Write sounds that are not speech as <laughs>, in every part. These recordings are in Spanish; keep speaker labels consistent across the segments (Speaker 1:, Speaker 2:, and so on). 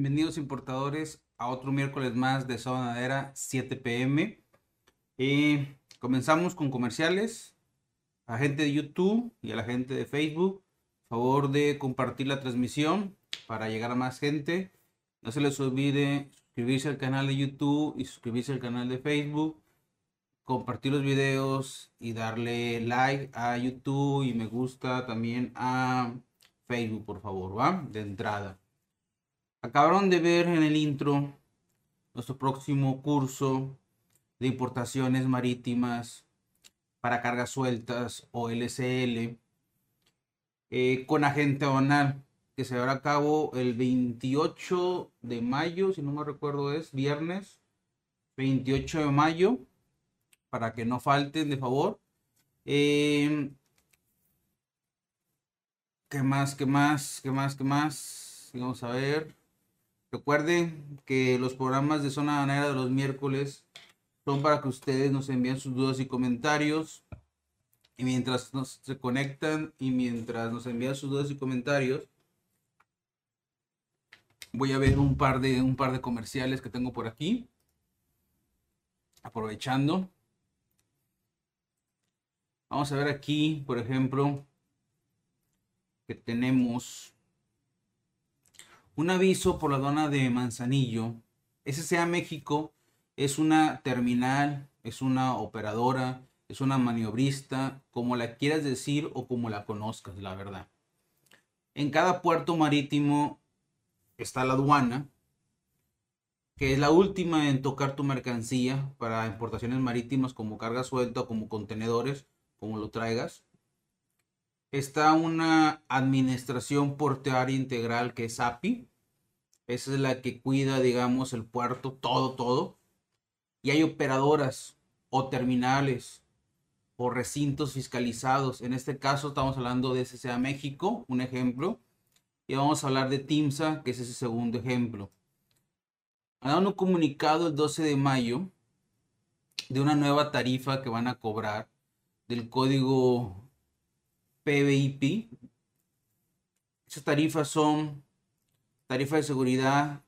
Speaker 1: Bienvenidos importadores a otro miércoles más de Zona 7 pm. Eh, comenzamos con comerciales. A gente de YouTube y a la gente de Facebook, favor de compartir la transmisión para llegar a más gente. No se les olvide suscribirse al canal de YouTube y suscribirse al canal de Facebook. Compartir los videos y darle like a YouTube y me gusta también a Facebook, por favor, ¿va? De entrada. Acabaron de ver en el intro nuestro próximo curso de importaciones marítimas para cargas sueltas o LCL eh, con agente aduanal que se llevará a cabo el 28 de mayo, si no me recuerdo es viernes 28 de mayo, para que no falten de favor. Eh, ¿Qué más? ¿Qué más? ¿Qué más? ¿Qué más? Vamos a ver. Recuerden que los programas de Zona Banera de los miércoles son para que ustedes nos envíen sus dudas y comentarios. Y mientras nos se conectan y mientras nos envían sus dudas y comentarios, voy a ver un par de un par de comerciales que tengo por aquí. Aprovechando. Vamos a ver aquí, por ejemplo, que tenemos un aviso por la aduana de Manzanillo. SCA México es una terminal, es una operadora, es una maniobrista, como la quieras decir o como la conozcas, la verdad. En cada puerto marítimo está la aduana, que es la última en tocar tu mercancía para importaciones marítimas como carga suelta como contenedores, como lo traigas está una administración portuaria integral que es API. Esa es la que cuida, digamos, el puerto, todo, todo. Y hay operadoras o terminales o recintos fiscalizados. En este caso estamos hablando de SCA México, un ejemplo. Y vamos a hablar de TIMSA, que es ese segundo ejemplo. Han dado un comunicado el 12 de mayo de una nueva tarifa que van a cobrar del código PBIP. Esas tarifas son tarifas de seguridad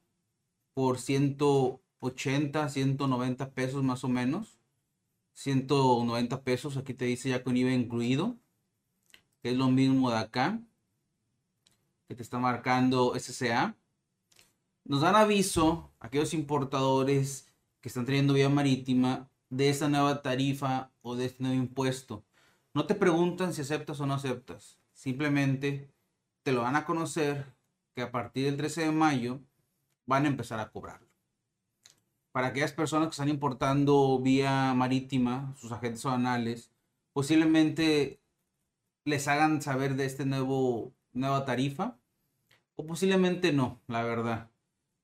Speaker 1: por 180, 190 pesos más o menos. 190 pesos, aquí te dice ya con IVA incluido, es lo mismo de acá, que te está marcando SCA. Nos dan aviso a aquellos importadores que están trayendo vía marítima de esta nueva tarifa o de este nuevo impuesto. No te preguntan si aceptas o no aceptas. Simplemente te lo van a conocer que a partir del 13 de mayo van a empezar a cobrarlo. Para aquellas personas que están importando vía marítima, sus agentes aduanales, posiblemente les hagan saber de nuevo nueva tarifa o posiblemente no, la verdad.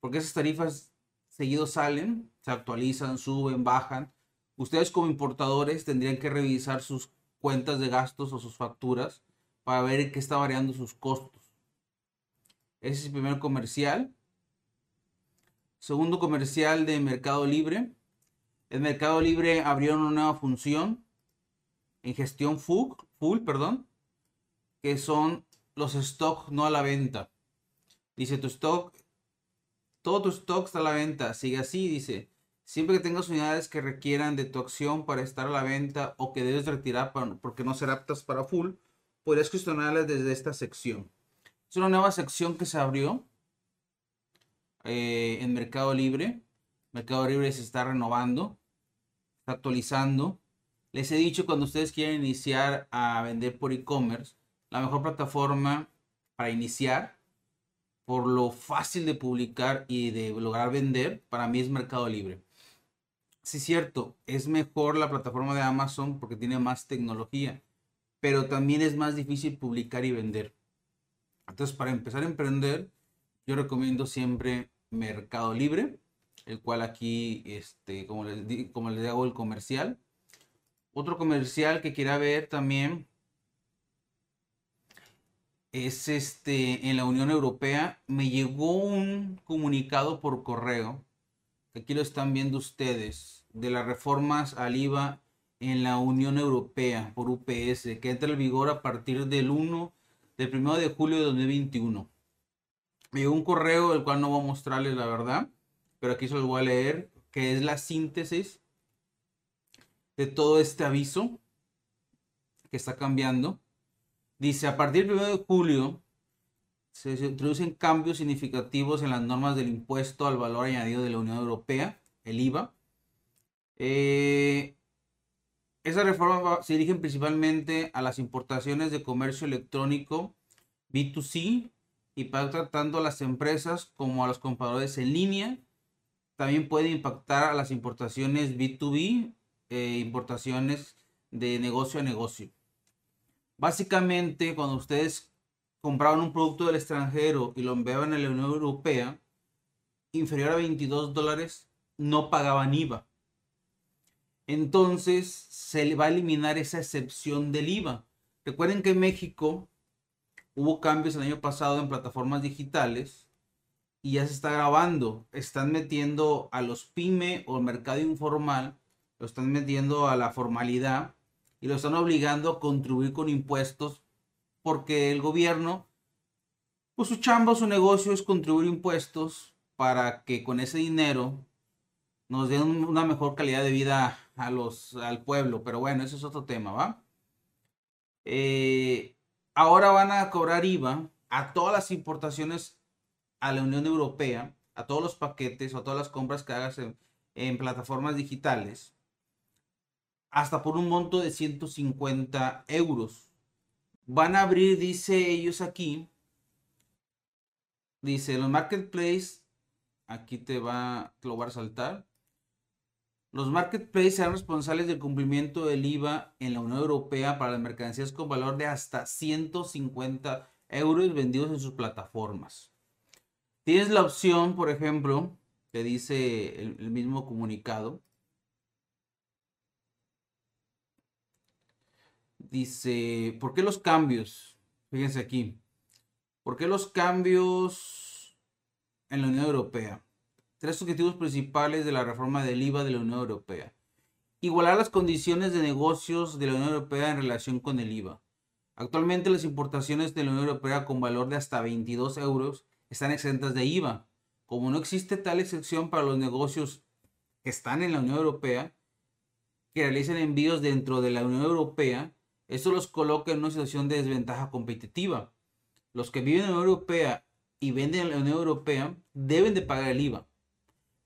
Speaker 1: Porque esas tarifas seguido salen, se actualizan, suben, bajan. Ustedes como importadores tendrían que revisar sus cuentas de gastos o sus facturas para ver qué está variando sus costos. Ese es el primer comercial. Segundo comercial de Mercado Libre. El Mercado Libre abrió una nueva función en gestión full, full perdón, que son los stocks no a la venta. Dice tu stock, todo tu stock está a la venta. Sigue así, dice. Siempre que tengas unidades que requieran de tu acción para estar a la venta o que debes retirar porque no serán aptas para full, podrías cuestionarlas desde esta sección. Es una nueva sección que se abrió eh, en Mercado Libre. Mercado Libre se está renovando, está actualizando. Les he dicho cuando ustedes quieren iniciar a vender por e-commerce, la mejor plataforma para iniciar, por lo fácil de publicar y de lograr vender, para mí es Mercado Libre sí, cierto, es mejor la plataforma de Amazon porque tiene más tecnología, pero también es más difícil publicar y vender. Entonces, para empezar a emprender, yo recomiendo siempre Mercado Libre, el cual aquí, este, como les, como les hago el comercial. Otro comercial que quiera ver también es este en la Unión Europea. Me llegó un comunicado por correo aquí lo están viendo ustedes, de las reformas al IVA en la Unión Europea por UPS, que entra en vigor a partir del 1 del 1 de julio de 2021. me llegó un correo, el cual no voy a mostrarles la verdad, pero aquí se los voy a leer, que es la síntesis de todo este aviso que está cambiando. Dice, a partir del 1 de julio se introducen cambios significativos en las normas del impuesto al valor añadido de la Unión Europea, el IVA. Eh, esa reforma se dirigen principalmente a las importaciones de comercio electrónico B2C y para tanto a las empresas como a los compradores en línea. También puede impactar a las importaciones B2B, e importaciones de negocio a negocio. Básicamente, cuando ustedes compraban un producto del extranjero y lo enviaban a la Unión Europea, inferior a 22 dólares, no pagaban IVA. Entonces, se va a eliminar esa excepción del IVA. Recuerden que en México hubo cambios el año pasado en plataformas digitales y ya se está grabando. Están metiendo a los pyme o el mercado informal, lo están metiendo a la formalidad y lo están obligando a contribuir con impuestos porque el gobierno, pues su chamba, su negocio es contribuir impuestos para que con ese dinero nos den una mejor calidad de vida a los, al pueblo. Pero bueno, ese es otro tema, ¿va? Eh, ahora van a cobrar IVA a todas las importaciones a la Unión Europea, a todos los paquetes a todas las compras que hagas en, plataformas digitales, hasta por un monto de 150 euros. Van a abrir, dice ellos aquí, dice los marketplaces, aquí te va, te lo voy a saltar. Los marketplaces serán responsables del cumplimiento del IVA en la Unión Europea para las mercancías con valor de hasta 150 euros vendidos en sus plataformas. Tienes la opción, por ejemplo, que dice el, el mismo comunicado. Dice, ¿por qué los cambios? Fíjense aquí. ¿Por qué los cambios en la Unión Europea? Tres objetivos principales de la reforma del IVA de la Unión Europea. Igualar las condiciones de negocios de la Unión Europea en relación con el IVA. Actualmente las importaciones de la Unión Europea con valor de hasta 22 euros están exentas de IVA. Como no existe tal excepción para los negocios que están en la Unión Europea, que realicen envíos dentro de la Unión Europea, eso los coloca en una situación de desventaja competitiva. Los que viven en la Unión Europea y venden en la Unión Europea deben de pagar el IVA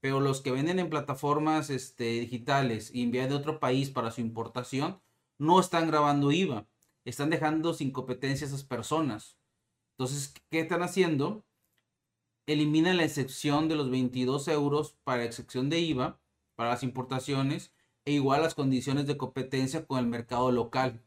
Speaker 1: pero los que venden en plataformas este, digitales y envían de otro país para su importación no están grabando IVA, están dejando sin competencia a esas personas. Entonces, ¿qué están haciendo? Eliminan la excepción de los 22 euros para excepción de IVA para las importaciones e igual las condiciones de competencia con el mercado local.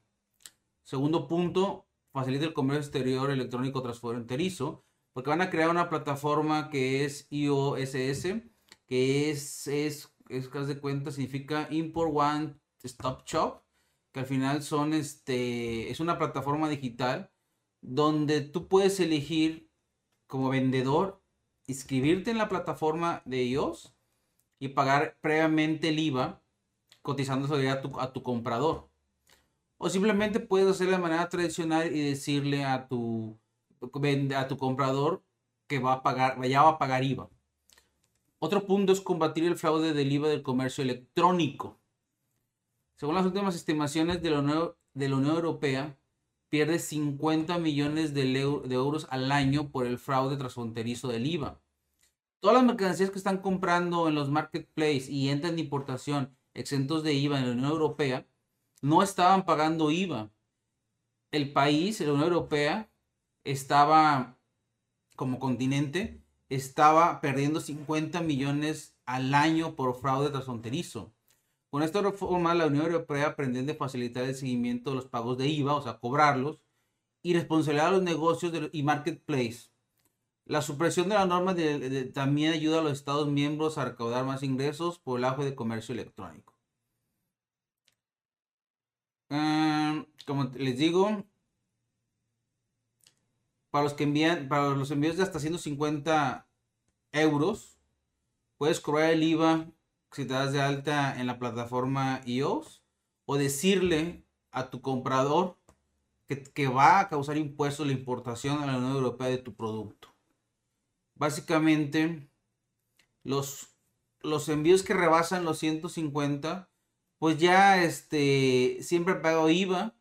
Speaker 1: Segundo punto, facilita el comercio exterior electrónico transfronterizo porque van a crear una plataforma que es IOSS que es, es, es que de cuenta, significa Import One Stop Shop, que al final son este, es una plataforma digital donde tú puedes elegir como vendedor, inscribirte en la plataforma de ellos y pagar previamente el IVA cotizándose a tu, a tu comprador. O simplemente puedes hacerlo de manera tradicional y decirle a tu, a tu comprador que va a pagar, ya va a pagar IVA. Otro punto es combatir el fraude del IVA del comercio electrónico. Según las últimas estimaciones de la Unión, Europea, pierde 50 millones de, euros al año por el fraude transfronterizo del IVA. Todas las mercancías que están comprando en los marketplaces y entran de importación exentos de IVA en la Unión Europea no estaban pagando IVA. El país, la Unión Europea, estaba como continente estaba perdiendo 50 millones al año por fraude transfronterizo. Con esta reforma, la Unión Europea pretende facilitar el seguimiento de los pagos de IVA, o sea, cobrarlos, y responsabilidad a los negocios y marketplace. La supresión de la norma también ayuda a los Estados miembros a recaudar más ingresos por el auge de comercio electrónico. Ah, como les digo, para los que envían, para los envíos de hasta 150 euros, puedes cobrar el IVA si te das de alta en la plataforma iOS o decirle a tu comprador que, va a causar impuestos la importación a la Unión Europea de tu producto. básicamente los, los envíos que rebasan los 150, pues ya este, siempre pago IVA.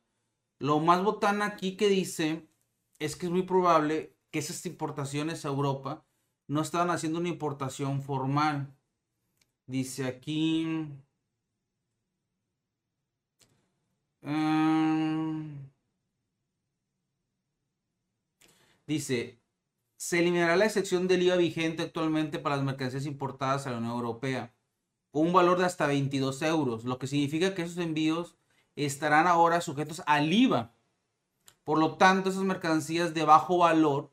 Speaker 1: Lo más botana aquí que dice es que es muy probable que esas importaciones a Europa no estaban haciendo una importación formal. Dice aquí... Mm, dice, se eliminará la excepción del IVA vigente actualmente para las mercancías importadas a la Unión Europea, un valor de hasta 22 euros, lo que significa que esos envíos estarán ahora sujetos al IVA. Por lo tanto, esas mercancías de bajo valor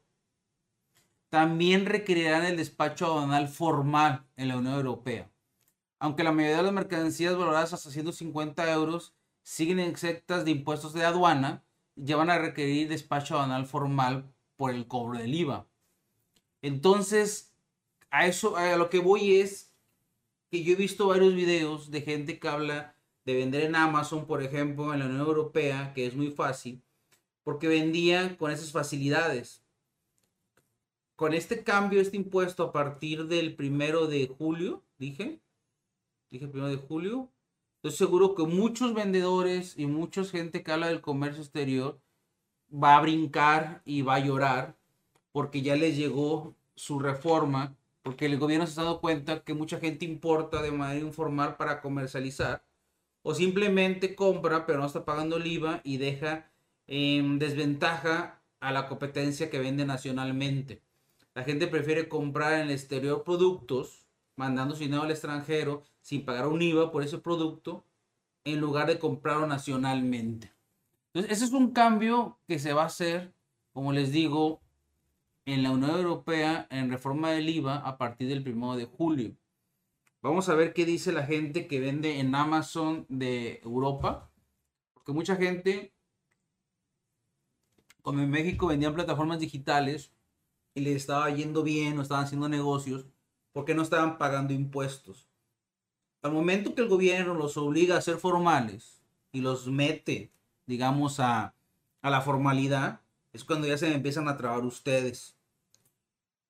Speaker 1: también requerirán el despacho aduanal formal en la Unión Europea. Aunque la mayoría de las mercancías valoradas hasta 150 euros siguen exentas de impuestos de aduana, ya van a requerir despacho aduanal formal por el cobro del IVA. Entonces, a eso, a lo que voy es que yo he visto varios videos de gente que habla de vender en Amazon, por ejemplo, en la Unión Europea, que es muy fácil, porque vendían con esas facilidades. Con este cambio, este impuesto a partir del primero de julio, dije, dije primero de julio, Estoy seguro que muchos vendedores y mucha gente que habla del comercio exterior va a brincar y va a llorar porque ya les llegó su reforma, porque el gobierno se ha dado cuenta que mucha gente importa de manera informal para comercializar o simplemente compra pero no está pagando el IVA y deja en desventaja a la competencia que vende nacionalmente. La gente prefiere comprar en el exterior productos, mandando su dinero al extranjero sin pagar un IVA por ese producto en lugar de comprarlo nacionalmente. Entonces, ese es un cambio que se va a hacer, como les digo, en la Unión Europea en reforma del IVA a partir del 1 de julio. Vamos a ver qué dice la gente que vende en Amazon de Europa. Porque mucha gente, como en México, vendían plataformas digitales y les estaba yendo bien o estaban haciendo negocios porque no estaban pagando impuestos al momento que el gobierno los obliga a ser formales y los mete, digamos, a, la formalidad, es cuando ya se empiezan a trabar ustedes.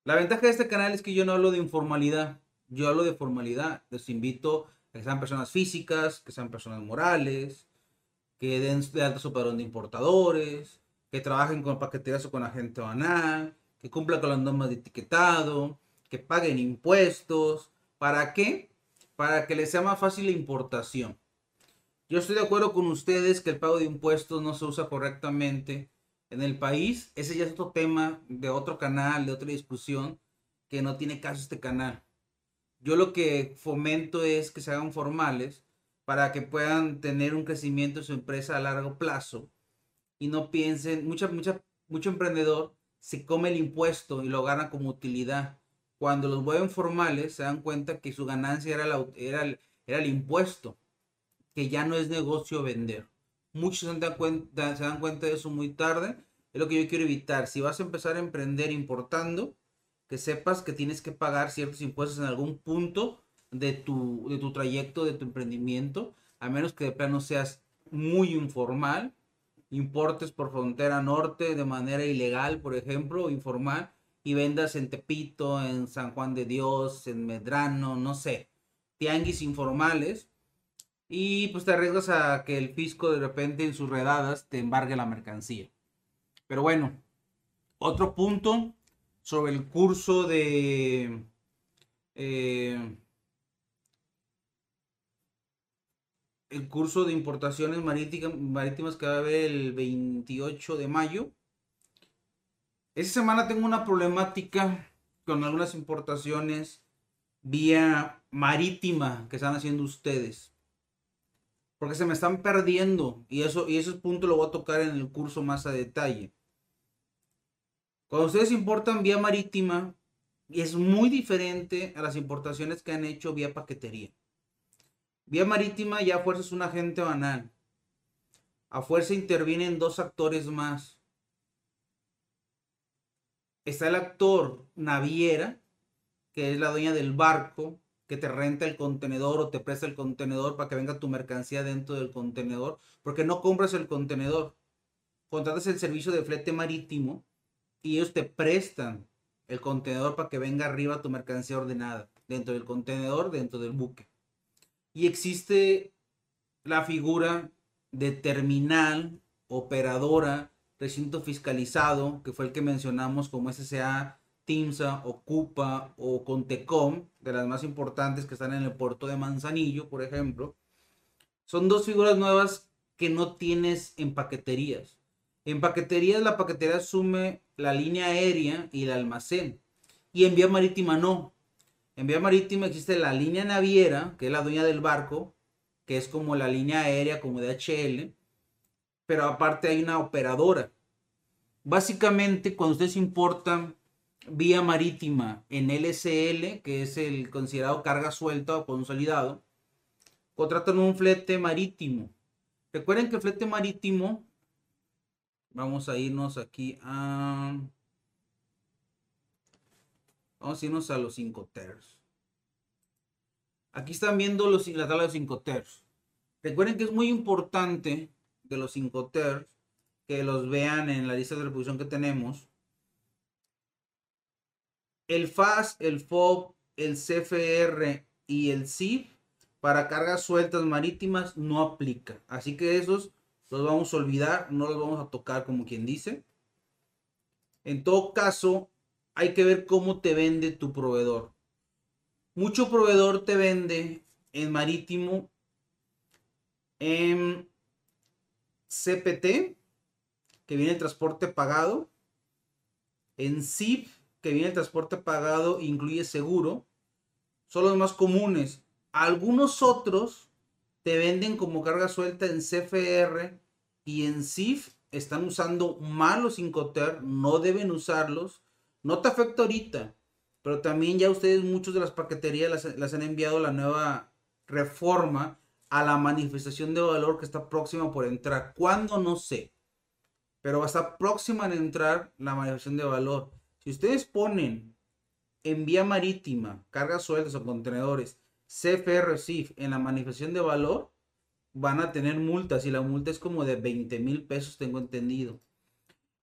Speaker 1: La ventaja de este canal es que yo no hablo de informalidad, yo hablo de formalidad. Les invito a que sean personas físicas, que sean personas morales, que den de alto su padrón de importadores, que trabajen con paqueterías o con agente banal, que cumplan con las normas de etiquetado, que paguen impuestos. ¿Para qué? para que les sea más fácil la importación. Yo estoy de acuerdo con ustedes que el pago de impuestos no se usa correctamente en el país. Ese ya es otro tema de otro canal, de otra discusión, que no tiene caso este canal. Yo lo que fomento es que se hagan formales para que puedan tener un crecimiento en su empresa a largo plazo y no piensen, mucha, mucha, mucho emprendedor se come el impuesto y lo gana como utilidad cuando los vuelven formales, se dan cuenta que su ganancia era, era, el, era el impuesto, que ya no es negocio vender. Muchos se dan, cuenta, se dan cuenta de eso muy tarde. Es lo que yo quiero evitar. Si vas a empezar a emprender importando, que sepas que tienes que pagar ciertos impuestos en algún punto de tu, de tu trayecto, de tu emprendimiento, a menos que de plano seas muy informal, importes por frontera norte de manera ilegal, por ejemplo, informal, y vendas en Tepito, en San Juan de Dios, en Medrano, no sé, tianguis informales. Y pues te arriesgas a que el fisco de repente en sus redadas te embargue la mercancía. Pero bueno, otro punto sobre el curso de... Eh, el curso de importaciones marítimas, que va a haber el 28 de mayo esta semana tengo una problemática con algunas importaciones vía marítima que están haciendo ustedes. Porque se me están perdiendo. Y eso, y ese punto lo voy a tocar en el curso más a detalle. Cuando ustedes importan vía marítima, es muy diferente a las importaciones que han hecho vía paquetería. Vía marítima ya a fuerza es un agente banal. A fuerza intervienen dos actores más está el actor naviera, que es la dueña del barco, que te renta el contenedor o te presta el contenedor para que venga tu mercancía dentro del contenedor, porque no compras el contenedor, contratas el servicio de flete marítimo y ellos te prestan el contenedor para que venga arriba tu mercancía ordenada, dentro del contenedor, dentro del buque. Y existe la figura de terminal, operadora, recinto fiscalizado, que fue el que mencionamos como SSA, TIMSA, Ocupa o Contecom, de las más importantes que están en el puerto de Manzanillo, por ejemplo. Son dos figuras nuevas que no tienes en paqueterías. En paqueterías la paquetería asume la línea aérea y el almacén. Y en vía marítima no. En vía marítima existe la línea naviera, que es la dueña del barco, que es como la línea aérea, como DHL. Pero aparte hay una operadora. Básicamente, cuando ustedes importan vía marítima en LSL, que es el considerado carga suelta o consolidado, contratan un flete marítimo. Recuerden que flete marítimo, vamos a irnos aquí a... Vamos a irnos a los 5 tercios. Aquí están viendo los, la tabla de 5 tercios. Recuerden que es muy importante de los 5 tercios que los vean en la lista de reproducción que tenemos. El FAS, el FOB, el CFR y el CIF para cargas sueltas marítimas no aplica. Así que esos los vamos a olvidar, no los vamos a tocar como quien dice. En todo caso, hay que ver cómo te vende tu proveedor. Mucho proveedor te vende en marítimo en CPT, que viene el transporte pagado, en ZIP, que viene el transporte pagado, incluye seguro. Son los más comunes. Algunos otros te venden como carga suelta en CFR y en CIF están usando malos Incoter, no deben usarlos. No te afecta ahorita, pero también ya ustedes, muchos de las paqueterías las, las han enviado la nueva reforma a la manifestación de valor que está próxima por entrar. ¿Cuándo? No sé. Pero va a estar próxima a entrar la manifestación de valor. Si ustedes ponen en vía marítima cargas sueltas o contenedores CFR CIF en la manifestación de valor, van a tener multas y la multa es como de 20 mil pesos, tengo entendido.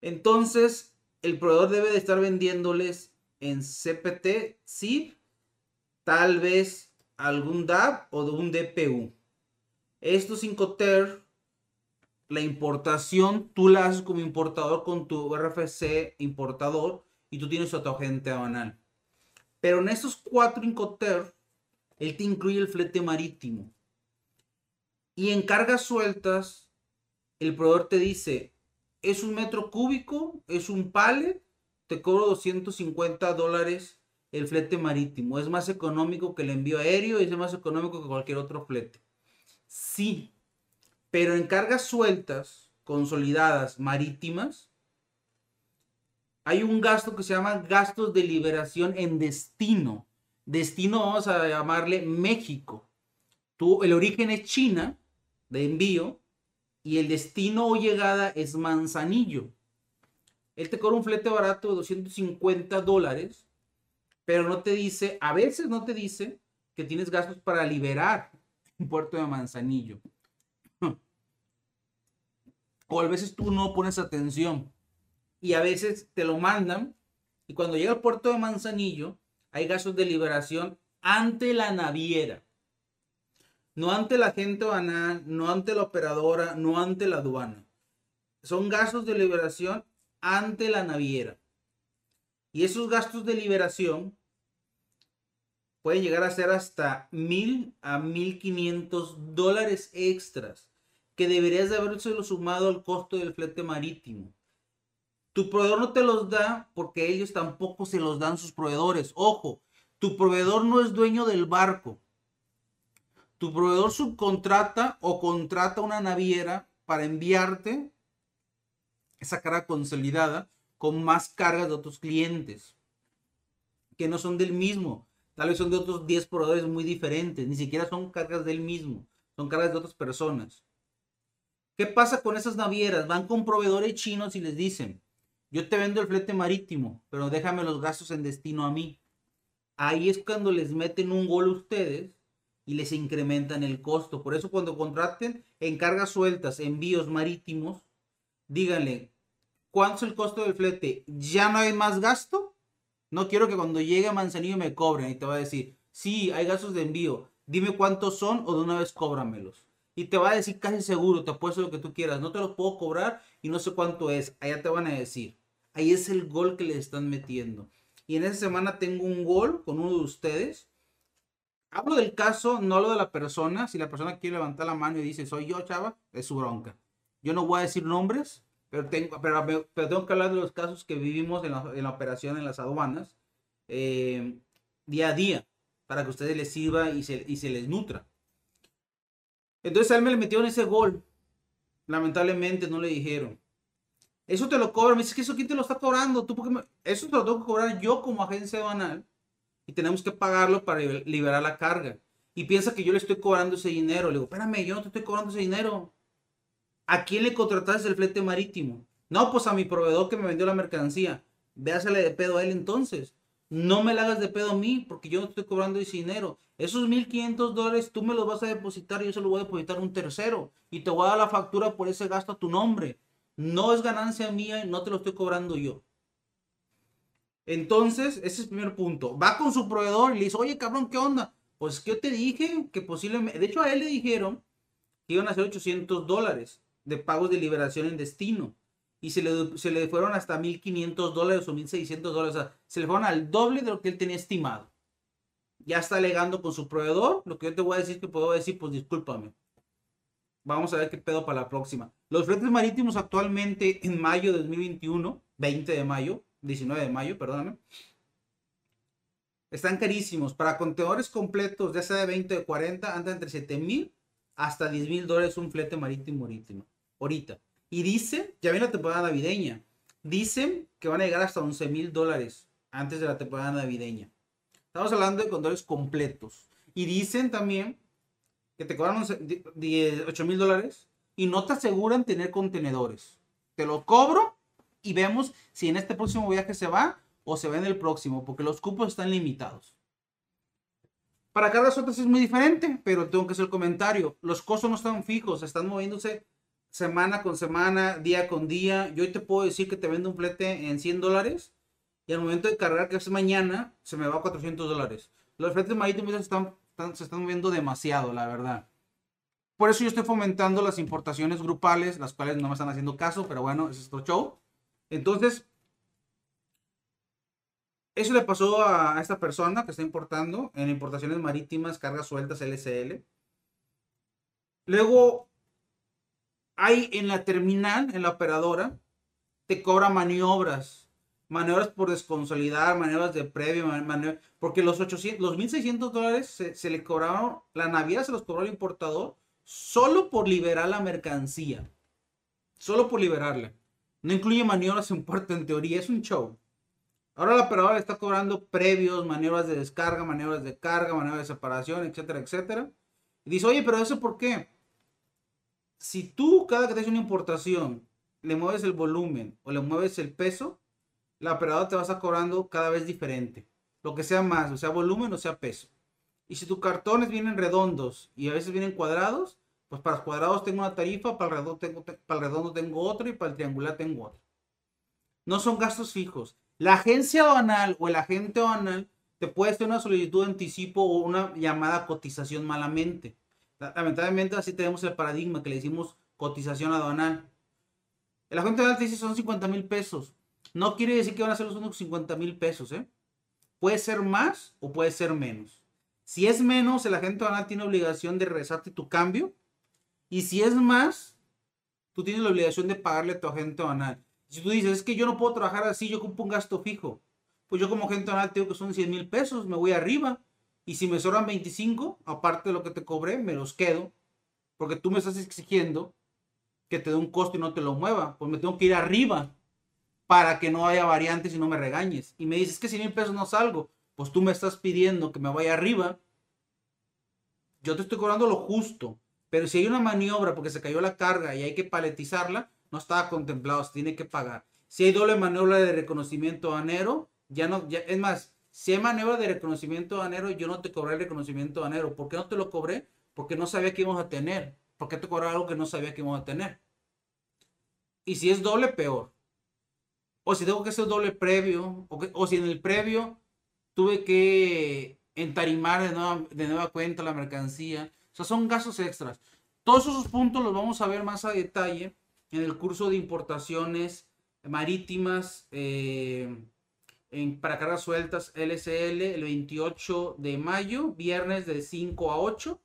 Speaker 1: Entonces, el proveedor debe de estar vendiéndoles en CPT, CIF, tal vez algún DAP o de un DPU. Estos 5 TER, la importación, tú la haces como importador con tu RFC importador y tú tienes tu agente banal. Pero en estos 4 Incoterm, él te incluye el flete marítimo. Y en cargas sueltas, el proveedor te dice, es un metro cúbico, es un pallet, te cobro 250 dólares el flete marítimo. Es más económico que el envío aéreo y es más económico que cualquier otro flete. Sí, pero en cargas sueltas, consolidadas, marítimas, hay un gasto que se llama gastos de liberación en destino. Destino vamos a llamarle México. Tú, el origen es China de envío y el destino o llegada es Manzanillo. Él te cobra un flete barato de 250 dólares, pero no te dice, a veces no te dice que tienes gastos para liberar un puerto de Manzanillo. <laughs> O a veces tú no pones atención y a veces te lo mandan y cuando llega al puerto de Manzanillo hay gastos de liberación ante la naviera. No ante la gente banal, no ante la operadora, no ante la aduana. Son gastos de liberación ante la naviera. Y esos gastos de liberación pueden llegar a ser hasta mil a mil quinientos dólares extras que deberías de haberse sumado al costo del flete marítimo. Tu proveedor no te los da porque ellos tampoco se los dan sus proveedores. Ojo, tu proveedor no es dueño del barco. Tu proveedor subcontrata o contrata una naviera para enviarte esa carga consolidada con más cargas de otros clientes que no son del mismo. Tal vez son de otros 10 proveedores muy diferentes. Ni siquiera son cargas del mismo. Son cargas de otras personas. ¿Qué pasa con esas navieras? Van con proveedores chinos y les dicen, yo te vendo el flete marítimo, pero déjame los gastos en destino a mí. Ahí es cuando les meten un gol ustedes y les incrementan el costo. Por eso cuando contraten en cargas sueltas, envíos marítimos, díganle, ¿cuánto es el costo del flete? ¿Ya no hay más gasto? No quiero que cuando llegue a Manzanillo me cobren y te va a decir, sí, hay gastos de envío, dime cuántos son o de una vez cóbramelos. Y te va a decir casi seguro, te apuesto lo que tú quieras, no te los puedo cobrar y no sé cuánto es, allá te van a decir. Ahí es el gol que le están metiendo. Y en esa semana tengo un gol con uno de ustedes. Hablo del caso, no lo de la persona. Si la persona quiere levantar la mano y dice, soy yo, chava, es su bronca. Yo no voy a decir nombres, pero tengo, pero, tengo que hablar de los casos que vivimos en la, operación en las aduanas eh, día a día, para que a ustedes les sirva y se, y se les nutra. Entonces a él me le metió en ese gol. Lamentablemente no le dijeron. Eso te lo cobra. Me dice que eso quién te lo está cobrando. ¿Tú Eso te lo tengo que cobrar yo como agencia banal. Y tenemos que pagarlo para liberar la carga. Y piensa que yo le estoy cobrando ese dinero. Le digo, espérame, yo no te estoy cobrando ese dinero. ¿A quién le contrataste el flete marítimo? No, pues a mi proveedor que me vendió la mercancía. Véasele de pedo a él entonces. No me la hagas de pedo a mí porque yo no estoy cobrando ese dinero. Esos 1.500 dólares tú me los vas a depositar y yo se los voy a depositar a un tercero. Y te voy a dar la factura por ese gasto a tu nombre. No es ganancia mía y no te lo estoy cobrando yo. Entonces, ese es el primer punto. Va con su proveedor y le dice, oye cabrón, ¿qué onda? Pues que yo te dije que posiblemente, de hecho a él le dijeron que iban a hacer 800 dólares de pagos de liberación en destino. Y se le, se le fueron hasta 1.500 dólares o 1.600 dólares. O sea, se le fueron al doble de lo que él tenía estimado. Ya está alegando con su proveedor. Lo que yo te voy a decir que puedo decir, pues discúlpame. Vamos a ver qué pedo para la próxima. Los fletes marítimos actualmente en mayo de 2021, 20 de mayo, 19 de mayo, perdóname, están carísimos. Para contenedores completos, ya sea de 20 o 40, andan entre 7 mil hasta 10 mil dólares un flete marítimo marítimo. Ahorita. Y dicen, ya viene la temporada navideña, dicen que van a llegar hasta 11 mil dólares antes de la temporada navideña. Estamos hablando de contenedores completos. Y dicen también que te cobran 8 mil dólares y no te aseguran tener contenedores. Te lo cobro y vemos si en este próximo viaje se va o se va en el próximo, porque los cupos están limitados. Para cargas sueltas es muy diferente, pero tengo que hacer el comentario. Los costos no están fijos, están moviéndose semana con semana, día con día. Yo hoy te puedo decir que te vendo un flete en 100 dólares y al momento de cargar, que es mañana, se me va a 400 dólares. Los fletes marítimos están se están moviendo demasiado, la verdad. Por eso yo estoy fomentando las importaciones grupales, las cuales no me están haciendo caso, pero bueno, es otro show. Entonces, eso le pasó a, esta persona que está importando en importaciones marítimas, cargas sueltas LCL. Luego, hay en la terminal, en la operadora, te cobra maniobras maniobras por desconsolidar, maniobras de previo, porque los 800, los 1600 dólares se, le cobraron, la naviera se los cobró al importador solo por liberar la mercancía. Solo por liberarla. No incluye maniobras en puerto, en teoría, es un show. Ahora la operadora está cobrando previos, maniobras de descarga, maniobras de carga, maniobras de separación, etcétera, etcétera. Y dice, oye, pero eso por qué? Si tú cada que te haces una importación le mueves el volumen o le mueves el peso, la operadora te va a estar cobrando cada vez diferente. Lo que sea más, o sea volumen o sea peso. Y si tus cartones vienen redondos y a veces vienen cuadrados, pues para los cuadrados tengo una tarifa, para el redondo tengo, otro y para el triangular tengo otro. No son gastos fijos. La agencia aduanal o el agente aduanal te puede hacer una solicitud de anticipo o una llamada cotización malamente. Lamentablemente así tenemos el paradigma que le decimos cotización aduanal. El agente aduanal te dice son 50 mil pesos. No quiere decir que van a ser los unos 50 mil pesos, ¿eh? Puede ser más o puede ser menos. Si es menos, el agente banal tiene obligación de regresarte tu cambio. Y si es más, tú tienes la obligación de pagarle a tu agente banal. Si tú dices, es que yo no puedo trabajar así, yo ocupo un gasto fijo. Pues yo como agente banal tengo que son 100 mil pesos, me voy arriba. Y si me sobran 25, aparte de lo que te cobré, me los quedo. Porque tú me estás exigiendo que te dé un costo y no te lo mueva. Pues me tengo que ir arriba para que no haya variantes y no me regañes. Y me dices que 100 mil pesos no salgo. Pues tú me estás pidiendo que me vaya arriba. Yo te estoy cobrando lo justo. Pero si hay una maniobra porque se cayó la carga y hay que paletizarla, no estaba contemplado, se tiene que pagar. Si hay doble maniobra de reconocimiento anero, ya no, ya, es más, si hay maniobra de reconocimiento anero, yo no te cobré el reconocimiento anero. ¿Por qué no te lo cobré? Porque no sabía que íbamos a tener. ¿Por qué te cobré algo que no sabía que íbamos a tener? Y si es doble, peor. o si tengo que hacer doble previo, o, si en el previo tuve que entarimar de nueva, de nueva cuenta la mercancía. O sea, son gastos extras. Todos esos puntos los vamos a ver más a detalle en el curso de importaciones marítimas eh, para cargas sueltas LCL el 28 de mayo, viernes de 5 a 8.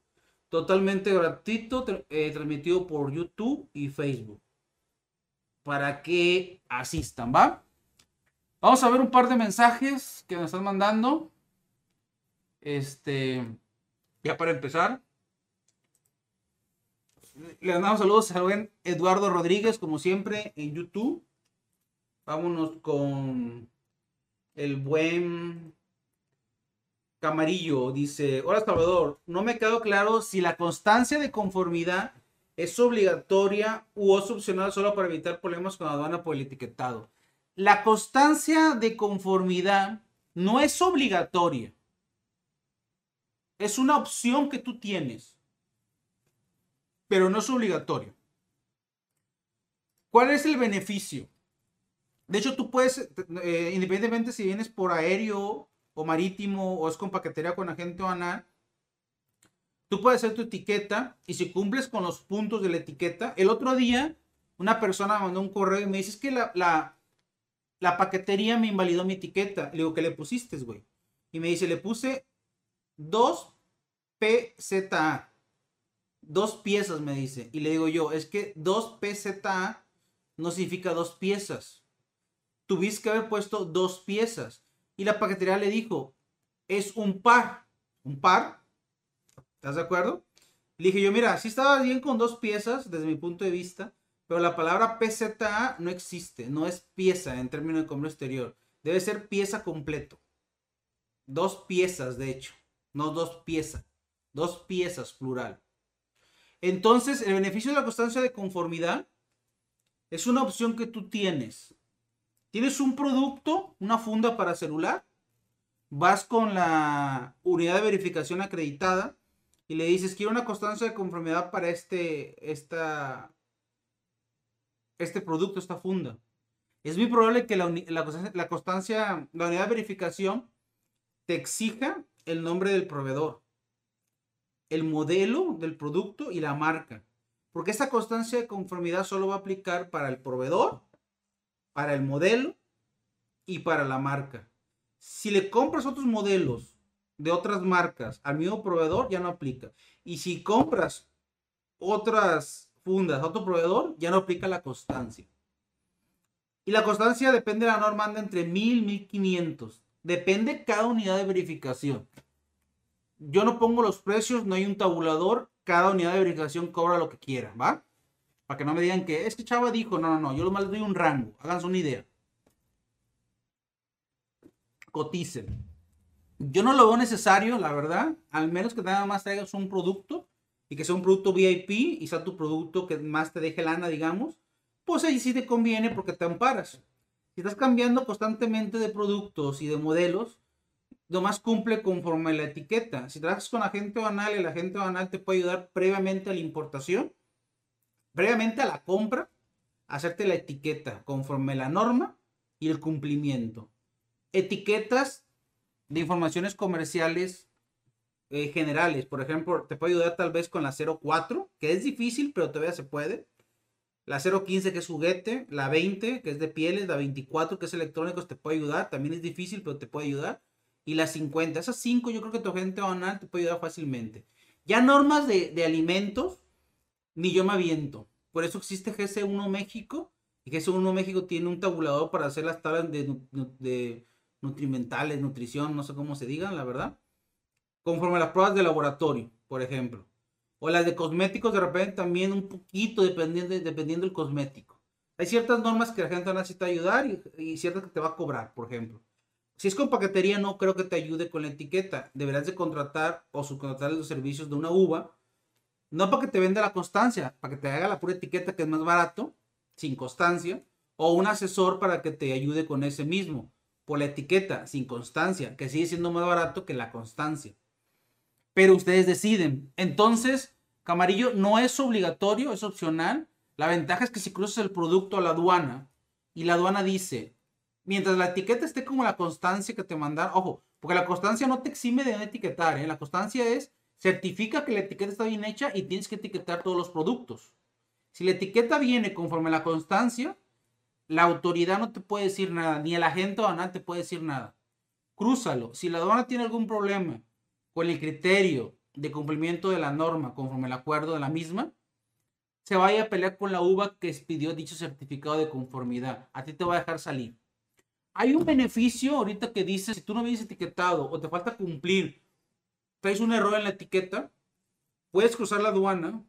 Speaker 1: Totalmente gratuito, eh, transmitido por YouTube y Facebook. Para que asistan, ¿va? Vamos a ver un par de mensajes que nos están mandando. Este, ya para empezar. Le damos saludos a buen Eduardo Rodríguez, como siempre, en YouTube. Vámonos con el buen Camarillo. Dice, hola Salvador, no me quedó claro si la constancia de conformidad es obligatoria u es opcional solo para evitar problemas con la aduana por el etiquetado. La constancia de conformidad no es obligatoria. Es una opción que tú tienes, pero no es obligatorio. ¿Cuál es el beneficio? De hecho, tú puedes, eh, independientemente si vienes por aéreo o marítimo o es con paquetería con agente aduanal, tú puedes hacer tu etiqueta y si cumples con los puntos de la etiqueta, el otro día una persona me mandó un correo y me dice, es que la, la, la paquetería me invalidó mi etiqueta. Le digo, ¿qué le pusiste, güey? Y me dice, le puse 2 PZA. Dos piezas, me dice. Y le digo yo, es que 2 PZA no significa dos piezas tuviste que haber puesto dos piezas. Y la paquetería le dijo, es un par, un par. ¿Estás de acuerdo? Le dije yo, mira, sí estaba bien con dos piezas desde mi punto de vista, pero la palabra PZA no existe, no es pieza en términos de comercio exterior. Debe ser pieza completo. Dos piezas, de hecho, no dos piezas. Dos piezas, plural. Entonces, el beneficio de la constancia de conformidad es una opción que tú tienes Tienes un producto, una funda para celular, vas con la unidad de verificación acreditada y le dices, quiero una constancia de conformidad para este, esta, este producto, esta funda. Es muy probable que la, la, constancia, la unidad de verificación te exija el nombre del proveedor, el modelo del producto y la marca. Porque esta constancia de conformidad solo va a aplicar para el proveedor para el modelo y para la marca. Si le compras otros modelos de otras marcas al mismo proveedor, ya no aplica. Y si compras otras fundas a otro proveedor, ya no aplica la constancia. Y la constancia depende de la norma, anda entre 1000 y 1500. Depende cada unidad de verificación. Yo no pongo los precios, no hay un tabulador. Cada unidad de verificación cobra lo que quiera, ¿va? Para que no me digan que es que Chava dijo, no, no, no, yo lo más doy un rango, háganse una idea. Coticen. Yo no lo veo necesario, la verdad, al menos que nada más traigas un producto y que sea un producto VIP y sea tu producto que más te deje lana, digamos, pues ahí sí te conviene porque te amparas. Si estás cambiando constantemente de productos y de modelos, nomás cumple conforme la etiqueta. Si trabajas con agente banal, el agente banal te puede ayudar previamente a la importación previamente a la compra, hacerte la etiqueta conforme la norma y el cumplimiento. Etiquetas de informaciones comerciales eh, generales, por ejemplo, te puede ayudar tal vez con la 04, que es difícil, pero todavía se puede. La 015 que es juguete, la 20 que es de pieles, la 24 que es electrónicos te puede ayudar, también es difícil, pero te puede ayudar. Y la 50, esas 5 yo creo que tu agente banal te puede ayudar fácilmente. Ya normas de, de alimentos, ni yo me aviento. Por eso existe GC1 México. Y GC1 México tiene un tabulador para hacer las tablas de, nutrimentales, nutrición, no sé cómo se digan, la verdad. Conforme a las pruebas de laboratorio, por ejemplo. O las de cosméticos, de repente también un poquito dependiendo, dependiendo del cosmético. Hay ciertas normas que la gente necesita ayudar y, y, ciertas que te va a cobrar, por ejemplo. Si es con paquetería, no creo que te ayude con la etiqueta. Deberás de contratar o subcontratar los servicios de una uva no para que te venda la constancia, para que te haga la pura etiqueta que es más barato, sin constancia, o un asesor para que te ayude con ese mismo, por la etiqueta, sin constancia, que sigue siendo más barato que la constancia. Pero ustedes deciden. Entonces, Camarillo no es obligatorio, es opcional. La ventaja es que si cruzas el producto a la aduana y la aduana dice, mientras la etiqueta esté como la constancia que te mandaron, ojo, porque la constancia no te exime de etiquetar, ¿eh? la constancia es, certifica que la etiqueta está bien hecha y tienes que etiquetar todos los productos. Si la etiqueta viene conforme a la constancia, la autoridad no te puede decir nada, ni el agente aduanal te puede decir nada. Crúzalo. Si la aduana tiene algún problema con el criterio de cumplimiento de la norma conforme al acuerdo de la misma, se vaya a pelear con la uva que expidió dicho certificado de conformidad. A ti te va a dejar salir. Hay un beneficio ahorita que dice, si tú no vienes etiquetado o te falta cumplir, traes un error en la etiqueta, puedes cruzar la aduana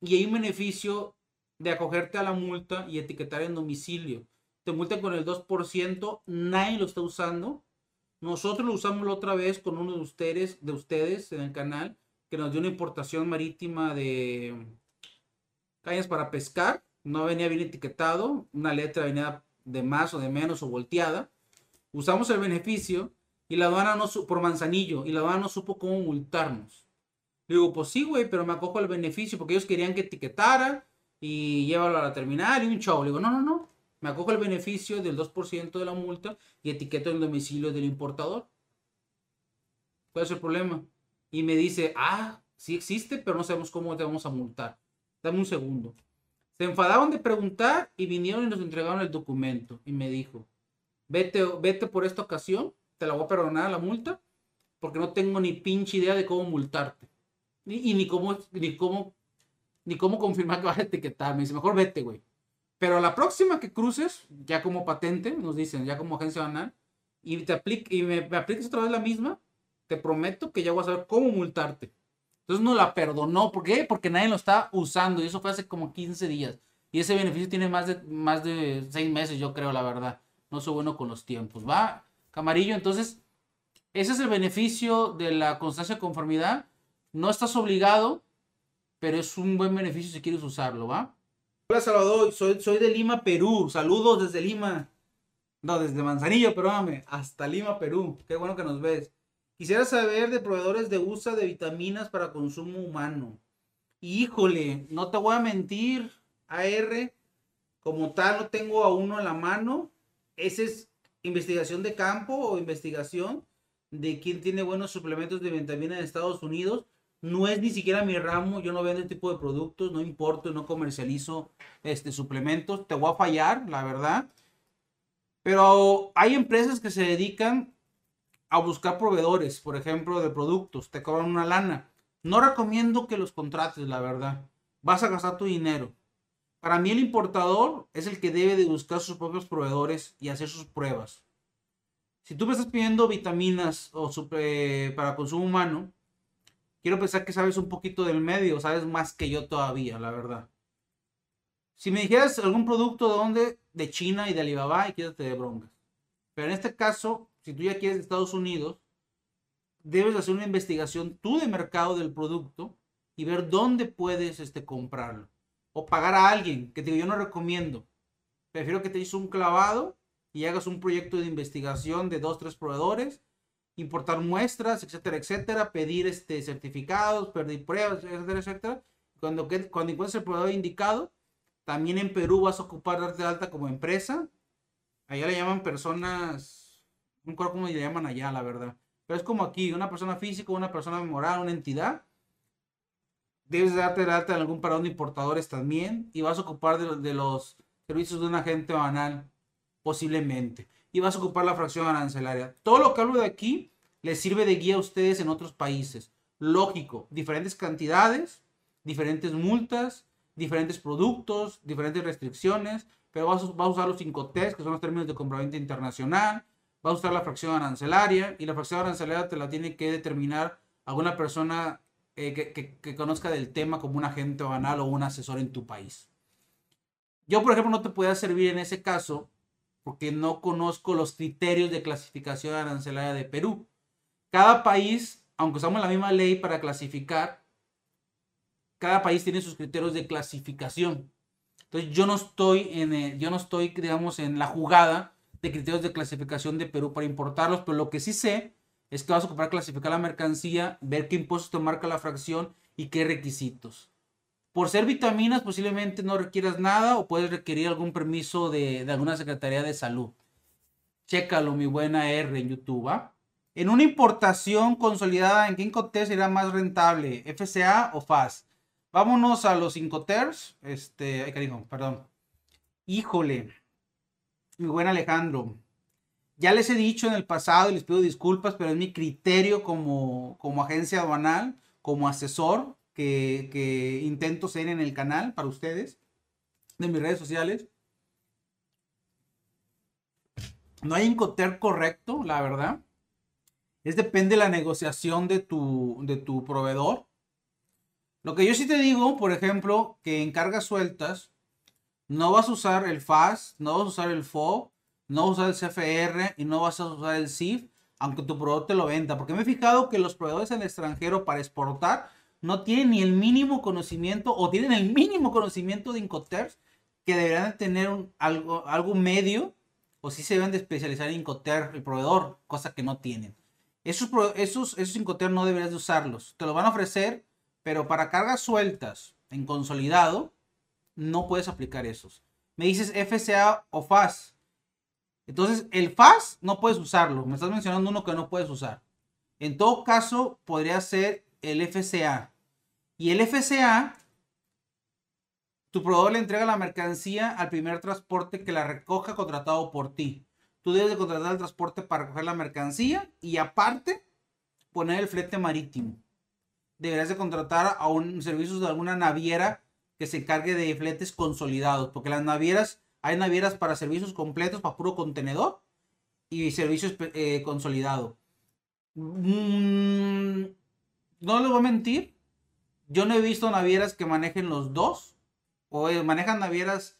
Speaker 1: y hay un beneficio de acogerte a la multa y etiquetar en domicilio. Te multan con el 2%, nadie lo está usando. Nosotros lo usamos la otra vez con uno de ustedes, de ustedes en el canal, que nos dio una importación marítima de cañas para pescar. No venía bien etiquetado, una letra venía de más o de menos o volteada. Usamos el beneficio y la aduana no por manzanillo y la aduana no supo cómo multarnos. Le digo, pues sí, güey, pero me acojo al beneficio porque ellos querían que etiquetara y llévalo a la terminal y un show. Le digo, no, no, no. Me acojo al beneficio del 2% de la multa y etiqueto el domicilio del importador. ¿Cuál es el problema? Y me dice, ah, sí existe, pero no sabemos cómo te vamos a multar. Dame un segundo. Se enfadaron de preguntar y vinieron y nos entregaron el documento. Y me dijo, vete, vete por esta ocasión, te la voy a perdonar la multa, porque no tengo ni pinche idea de cómo multarte. y ni cómo, ni cómo, ni cómo confirmar que vas a etiquetar. Me dice, mejor vete, güey. Pero la próxima que cruces, ya como patente, nos dicen, ya como agencia banal, y te aplique, y me, me apliques otra vez la misma, te prometo que ya voy a saber cómo multarte. Entonces no la perdonó. ¿Por qué? Porque nadie lo está usando. Y eso fue hace como 15 días. Y ese beneficio tiene más de, más de 6 meses, yo creo, la verdad. No soy bueno con los tiempos. Va, Camarillo. Entonces, ese es el beneficio de la constancia de conformidad. No estás obligado, pero es un buen beneficio si quieres usarlo, ¿va? Hola Salvador, soy, soy de Lima, Perú. Saludos desde Lima. No, desde Manzanillo, perdóname. Hasta Lima, Perú. Qué bueno que nos ves. Quisiera saber de proveedores de uso de vitaminas para consumo humano. Híjole, no te voy a mentir, AR, como tal no tengo a uno en la mano. Esa es investigación de campo o investigación de quién tiene buenos suplementos de vitamina en Estados Unidos. No es ni siquiera mi ramo, yo no vendo este tipo de productos, no importo, no comercializo este suplementos. Te voy a fallar, la verdad. Pero hay empresas que se dedican a buscar proveedores, por ejemplo, de productos, te cobran una lana. No recomiendo que los contrates, la verdad. Vas a gastar tu dinero. Para mí el importador es el que debe de buscar sus propios proveedores y hacer sus pruebas. Si tú me estás pidiendo vitaminas o para consumo humano, quiero pensar que sabes un poquito del medio, sabes más que yo todavía, la verdad. Si me dijeras algún producto de dónde, de China y de Alibaba, y quédate de broncas. Pero en este caso, si tú ya quieres de Estados Unidos, debes hacer una investigación tú de mercado del producto y ver dónde puedes este, comprarlo. O pagar a alguien, que te digo, yo no recomiendo. Prefiero que te hizo un clavado y hagas un proyecto de investigación de dos, tres proveedores, importar muestras, etcétera, etcétera, pedir este, certificados, pedir pruebas, etcétera, etcétera. Cuando, cuando encuentres el proveedor indicado, también en Perú vas a ocupar darte de alta como empresa. Allá le llaman personas no recuerdo cómo le llaman allá, la verdad. Pero es como aquí, una persona física, una persona moral, una entidad. Debes darte de alta en algún paradón de importadores también. Y vas a ocupar de, los servicios de un agente banal, posiblemente. Y vas a ocupar la fracción arancelaria. Todo lo que hablo de aquí les sirve de guía a ustedes en otros países. Lógico, diferentes cantidades, diferentes multas, diferentes productos, diferentes restricciones, pero vas, a usar los 5 T's, que son los términos de compraventa internacional, va a usar la fracción arancelaria y la fracción arancelaria te la tiene que determinar alguna persona eh, que, conozca del tema como un agente banal o un asesor en tu país. Yo, por ejemplo, no te puedo servir en ese caso porque no conozco los criterios de clasificación arancelaria de Perú. Cada país, aunque usamos la misma ley para clasificar, cada país tiene sus criterios de clasificación. Entonces yo no estoy en, yo no estoy, digamos, en la jugada de criterios de clasificación de Perú para importarlos, pero lo que sí sé es que vas a ocupar clasificar la mercancía, ver qué impuestos te marca la fracción y qué requisitos. Por ser vitaminas posiblemente no requieras nada o puedes requerir algún permiso de, alguna Secretaría de Salud. Chécalo, mi buena R en YouTube, ¿va? En una importación consolidada, ¿en qué Incoterm será más rentable? ¿FCA o FAS? Vámonos a los Incoters. Este, ay, cariño, perdón. Híjole, mi buen Alejandro. Ya les he dicho en el pasado y les pido disculpas, pero es mi criterio como, como agencia aduanal, como asesor que, que intento ser en el canal para ustedes, de mis redes sociales. No hay Incoter correcto, la verdad es depende de la negociación de tu, de tu proveedor. Lo que yo sí te digo, por ejemplo, que en cargas sueltas no vas a usar el FAS, no vas a usar el FO, no vas a usar el CFR y no vas a usar el CIF, aunque tu proveedor te lo venda. Porque me he fijado que los proveedores en el extranjero para exportar no tienen ni el mínimo conocimiento o tienen el mínimo conocimiento de Incoterms que deberían tener algo, algo medio o si se deben de especializar en Incoterm el proveedor, cosa que no tienen. Esos, esos, esos no deberías de usarlos. Te lo van a ofrecer, pero para cargas sueltas en consolidado, no puedes aplicar esos. Me dices FCA o FAS. Entonces, el FAS no puedes usarlo. Me estás mencionando uno que no puedes usar. En todo caso, podría ser el FCA. Y el FCA, tu proveedor le entrega la mercancía al primer transporte que la recoja contratado por ti tú debes de contratar el transporte para recoger la mercancía y aparte poner el flete marítimo. Deberías de contratar a un servicio de alguna naviera que se encargue de fletes consolidados, porque las navieras, hay navieras para servicios completos, para puro contenedor y servicios eh, consolidados. Mm, no les voy a mentir, yo no he visto navieras que manejen los dos, o eh, manejan navieras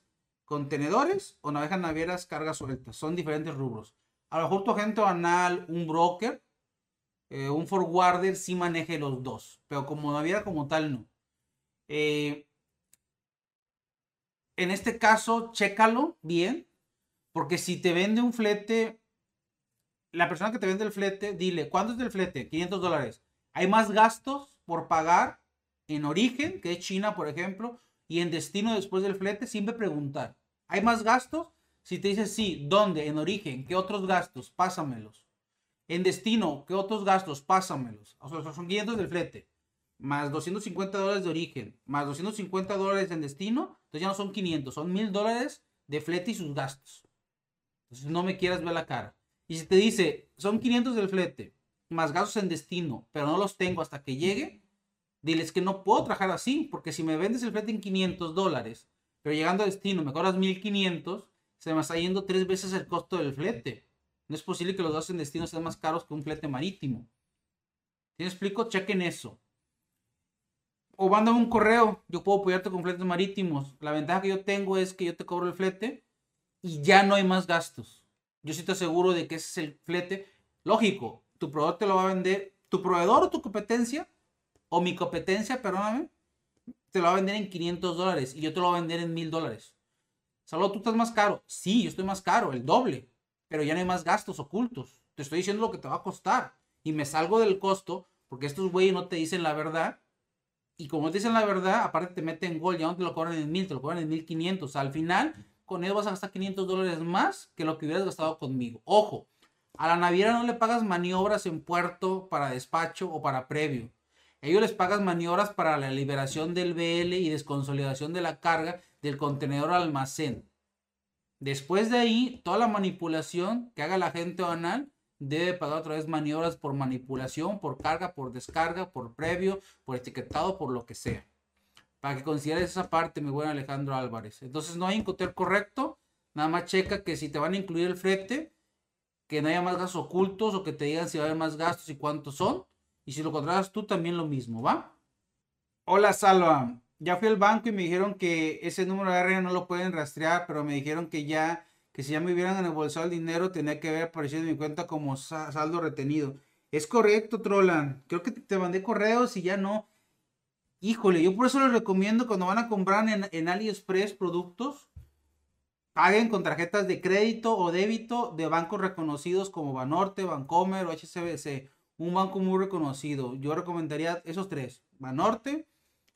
Speaker 1: contenedores o navegan navieras cargas sueltas. Son diferentes rubros. A lo mejor tu agente banal, un broker, eh, un forwarder sí maneje los dos, pero como naviera como tal no. Eh, en este caso, chécalo bien, porque si te vende un flete, la persona que te vende el flete, dile, ¿cuánto es el flete? 500 dólares. Hay más gastos por pagar en origen, que es China, por ejemplo, y en destino después del flete, siempre preguntar. ¿Hay más gastos? Si te dice sí, ¿dónde? En origen, ¿qué otros gastos? Pásamelos. En destino, ¿qué otros gastos? Pásamelos. O sea, son 500 del flete, más 250 dólares de origen, más 250 dólares en destino, entonces ya no son 500, son 1000 dólares de flete y sus gastos. Entonces no me quieras ver la cara. Y si te dice, son 500 del flete, más gastos en destino, pero no los tengo hasta que llegue, diles que no puedo trabajar así, porque si me vendes el flete en 500 dólares pero llegando a destino me cobras 1500, se me está yendo tres veces el costo del flete. No es posible que los dos en destino sean más caros que un flete marítimo. ¿Sí me explico? Chequen eso. O mándame un correo. Yo puedo apoyarte con fletes marítimos. La ventaja que yo tengo es que yo te cobro el flete y ya no hay más gastos. Yo sí te aseguro de que ese es el flete. Lógico, tu proveedor te lo va a vender. Tu proveedor o tu competencia, o mi competencia, perdóname, te lo va a vender en 500 dólares y yo te lo voy a vender en 1000 dólares. Salvo tú estás más caro. Sí, yo estoy más caro, el doble. Pero ya no hay más gastos ocultos. Te estoy diciendo lo que te va a costar. Y me salgo del costo porque estos güeyes no te dicen la verdad. Y como dicen la verdad, aparte te meten gol, ya no te lo cobran en 1000, te lo cobran en 1500. al final, con ellos vas a gastar 500 dólares más que lo que hubieras gastado conmigo. Ojo, a la naviera no le pagas maniobras en puerto para despacho o para previo. Ellos les pagan maniobras para la liberación del BL y desconsolidación de la carga del contenedor al almacén. Después de ahí, toda la manipulación que haga la gente banal debe pagar otra vez maniobras por manipulación, por carga, por descarga, por previo, por etiquetado, por lo que sea. Para que consideres esa parte, mi buen Alejandro Álvarez. Entonces no hay un correcto. Nada más checa que si te van a incluir el flete, que no haya más gastos ocultos o que te digan si va a haber más gastos y cuántos son. Y si lo contratas tú, también lo mismo, ¿va? Hola, Salva. Ya fui al banco y me dijeron que ese número de R no lo pueden rastrear, pero me dijeron que ya, que si ya me hubieran embolsado el dinero, tenía que haber aparecido en mi cuenta como saldo retenido. Es correcto, Trolan. Creo que te mandé correos y ya no. Híjole, yo por eso les recomiendo cuando van a comprar en, en AliExpress productos, paguen con tarjetas de crédito o débito de bancos reconocidos como Banorte, Bancomer o HCBC un banco muy reconocido. Yo recomendaría esos tres, Banorte,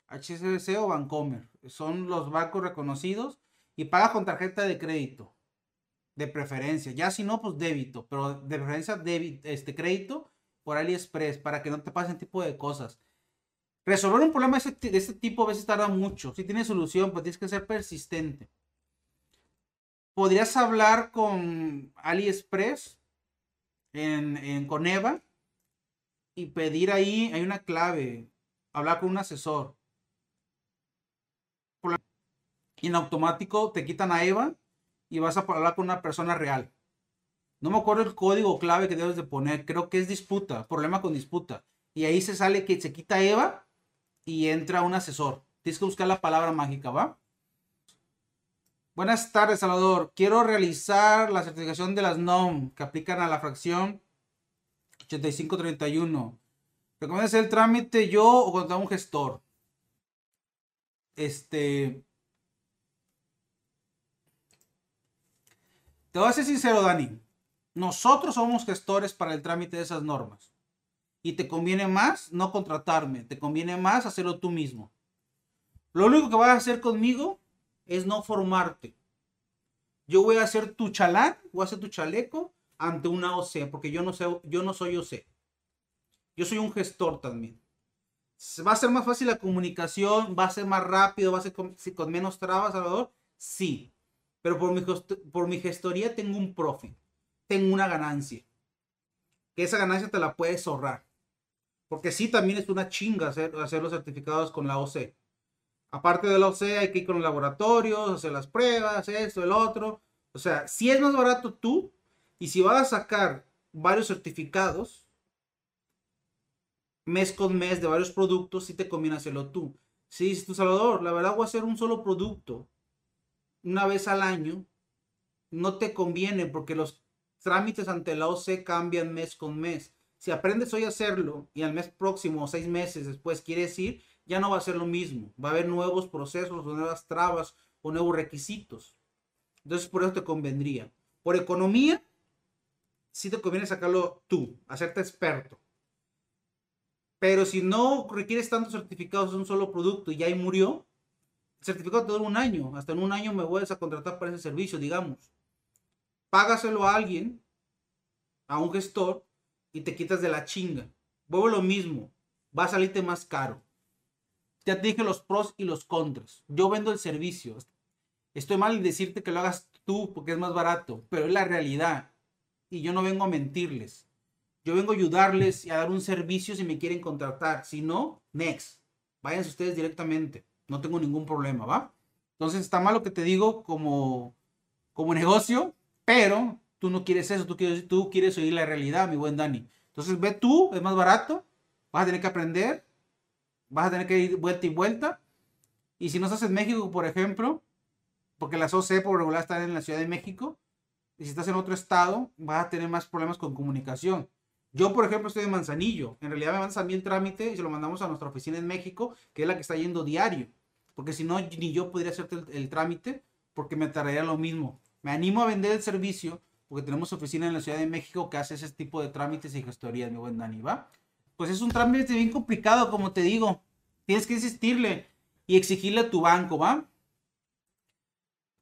Speaker 1: HSBC o Bancomer. Son los bancos reconocidos y paga con tarjeta de crédito. De preferencia. Ya si no, pues débito, pero de preferencia débito, este crédito por AliExpress para que no te pasen tipo de cosas. Resolver un problema de este, tipo a veces tarda mucho. Si tiene solución, pues tienes que ser persistente. Podrías hablar con AliExpress en, con Eva y pedir ahí, hay una clave, hablar con un asesor. Y en automático te quitan a Eva y vas a hablar con una persona real. No me acuerdo el código clave que debes de poner, creo que es disputa, problema con disputa. Y ahí se sale que se quita Eva y entra un asesor. Tienes que buscar la palabra mágica, ¿va? Buenas tardes, Salvador. Quiero realizar la certificación de las NOM que aplican a la fracción 8531. ¿Recomiendas el trámite yo o contra un gestor? Este. Te voy a ser sincero, Dani. Nosotros somos gestores para el trámite de esas normas. Y te conviene más no contratarme, te conviene más hacerlo tú mismo. Lo único que vas a hacer conmigo es no formarte. Yo voy a hacer tu chalán, voy a hacer tu chaleco ante una OC, porque yo no, sé, yo no soy OC. Yo soy un gestor también. ¿Va a ser más fácil la comunicación? ¿Va a ser más rápido? ¿Va a ser con, menos trabas, Salvador? Sí. Pero por mi, por gestoría tengo un profit. Tengo una ganancia. Que esa ganancia te la puedes ahorrar. Porque sí, también es una chinga hacer, los certificados con la OC. Aparte de la OC, hay que ir con los laboratorios, hacer las pruebas, esto, el otro. O sea, si es más barato tú, y si vas a sacar varios certificados, mes con mes de varios productos, sí te conviene hacerlo tú. Si dices tu Salvador, la verdad voy a hacer un solo producto una vez al año, no te conviene porque los trámites ante la OC cambian mes con mes. Si aprendes hoy a hacerlo y al mes próximo o seis meses después quieres ir, ya no va a ser lo mismo. Va a haber nuevos procesos o nuevas trabas o nuevos requisitos. Entonces por eso te convendría. Por economía, sí te conviene sacarlo tú, hacerte experto. Pero si no requieres tantos certificados de un solo producto y ya ahí murió, certificado te dura un año. Hasta en un año me vuelves a contratar para ese servicio, digamos. Págaselo a alguien, a un gestor, y te quitas de la chinga. Vuelvo lo mismo, va a salirte más caro. Ya te dije los pros y los contras. Yo vendo el servicio. Estoy mal en decirte que lo hagas tú porque es más barato, pero es la realidad. Y yo no vengo a mentirles. Yo vengo a ayudarles y a dar un servicio si me quieren contratar. Si no, next. Váyanse ustedes directamente. No tengo ningún problema, ¿va? Entonces está mal lo que te digo como, como negocio, pero Tú no quieres eso, tú quieres, tú quieres oír la realidad, mi buen Dani. Entonces ve tú, es más barato, vas a tener que aprender, vas a tener que ir vuelta y vuelta. Y si no estás en México, por ejemplo, porque las OC por regular están en la Ciudad de México, y si estás en otro estado, vas a tener más problemas con comunicación. Yo, por ejemplo, estoy en Manzanillo. En realidad me mandan también el trámite y se lo mandamos a nuestra oficina en México, que es la que está yendo diario. Porque si no, ni yo podría hacerte el, trámite porque me tardaría lo mismo. Me animo a vender el servicio porque tenemos oficina en la Ciudad de México que hace ese tipo de trámites y gestorías, mi buen Dani, ¿va? Pues es un trámite bien complicado, como te digo. Tienes que insistirle y exigirle a tu banco, ¿va?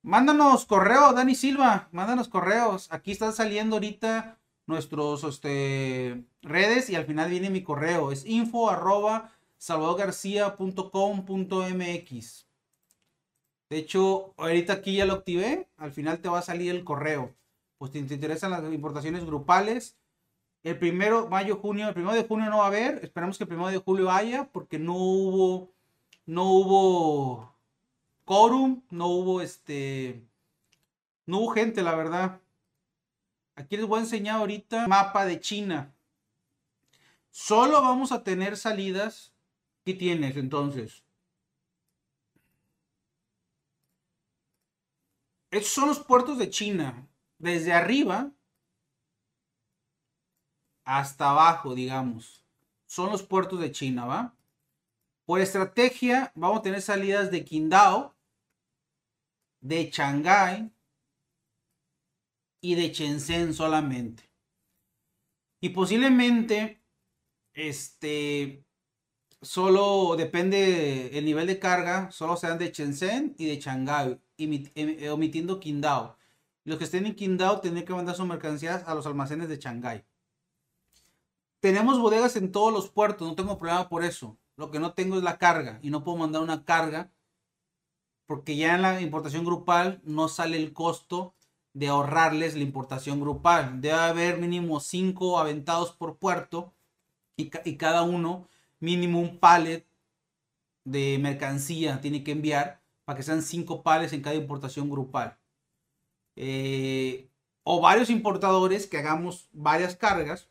Speaker 1: Mándanos correo, Dani Silva, mándanos correos. Aquí están saliendo ahorita nuestros este, redes y al final viene mi correo. Es info arroba salvadorgarcia.com.mx. De hecho, ahorita aquí ya lo activé. Al final te va a salir el correo pues te, interesan las importaciones grupales. El primero, mayo, junio, el primero de junio no va a haber. Esperamos que el primero de julio haya, porque no hubo, no hubo quórum, no hubo este, no hubo gente, la verdad. Aquí les voy a enseñar ahorita mapa de China. Solo vamos a tener salidas. ¿Qué tienes entonces? Estos son los puertos de China desde arriba hasta abajo, digamos. Son los puertos de China, ¿va? Por estrategia, vamos a tener salidas de Qingdao, de Shanghái y de Shenzhen solamente. Y posiblemente, este, solo depende el nivel de carga, solo sean de Shenzhen y de Shanghái, omitiendo Qingdao. Los que estén en Qingdao tienen que mandar sus mercancías a los almacenes de Shanghái. Tenemos bodegas en todos los puertos, no tengo problema por eso. Lo que no tengo es la carga y no puedo mandar una carga porque ya en la importación grupal no sale el costo de ahorrarles la importación grupal. Debe haber mínimo cinco aventados por puerto y cada uno mínimo un pallet de mercancía tiene que enviar para que sean cinco pallets en cada importación grupal. Eh, o varios importadores que hagamos varias cargas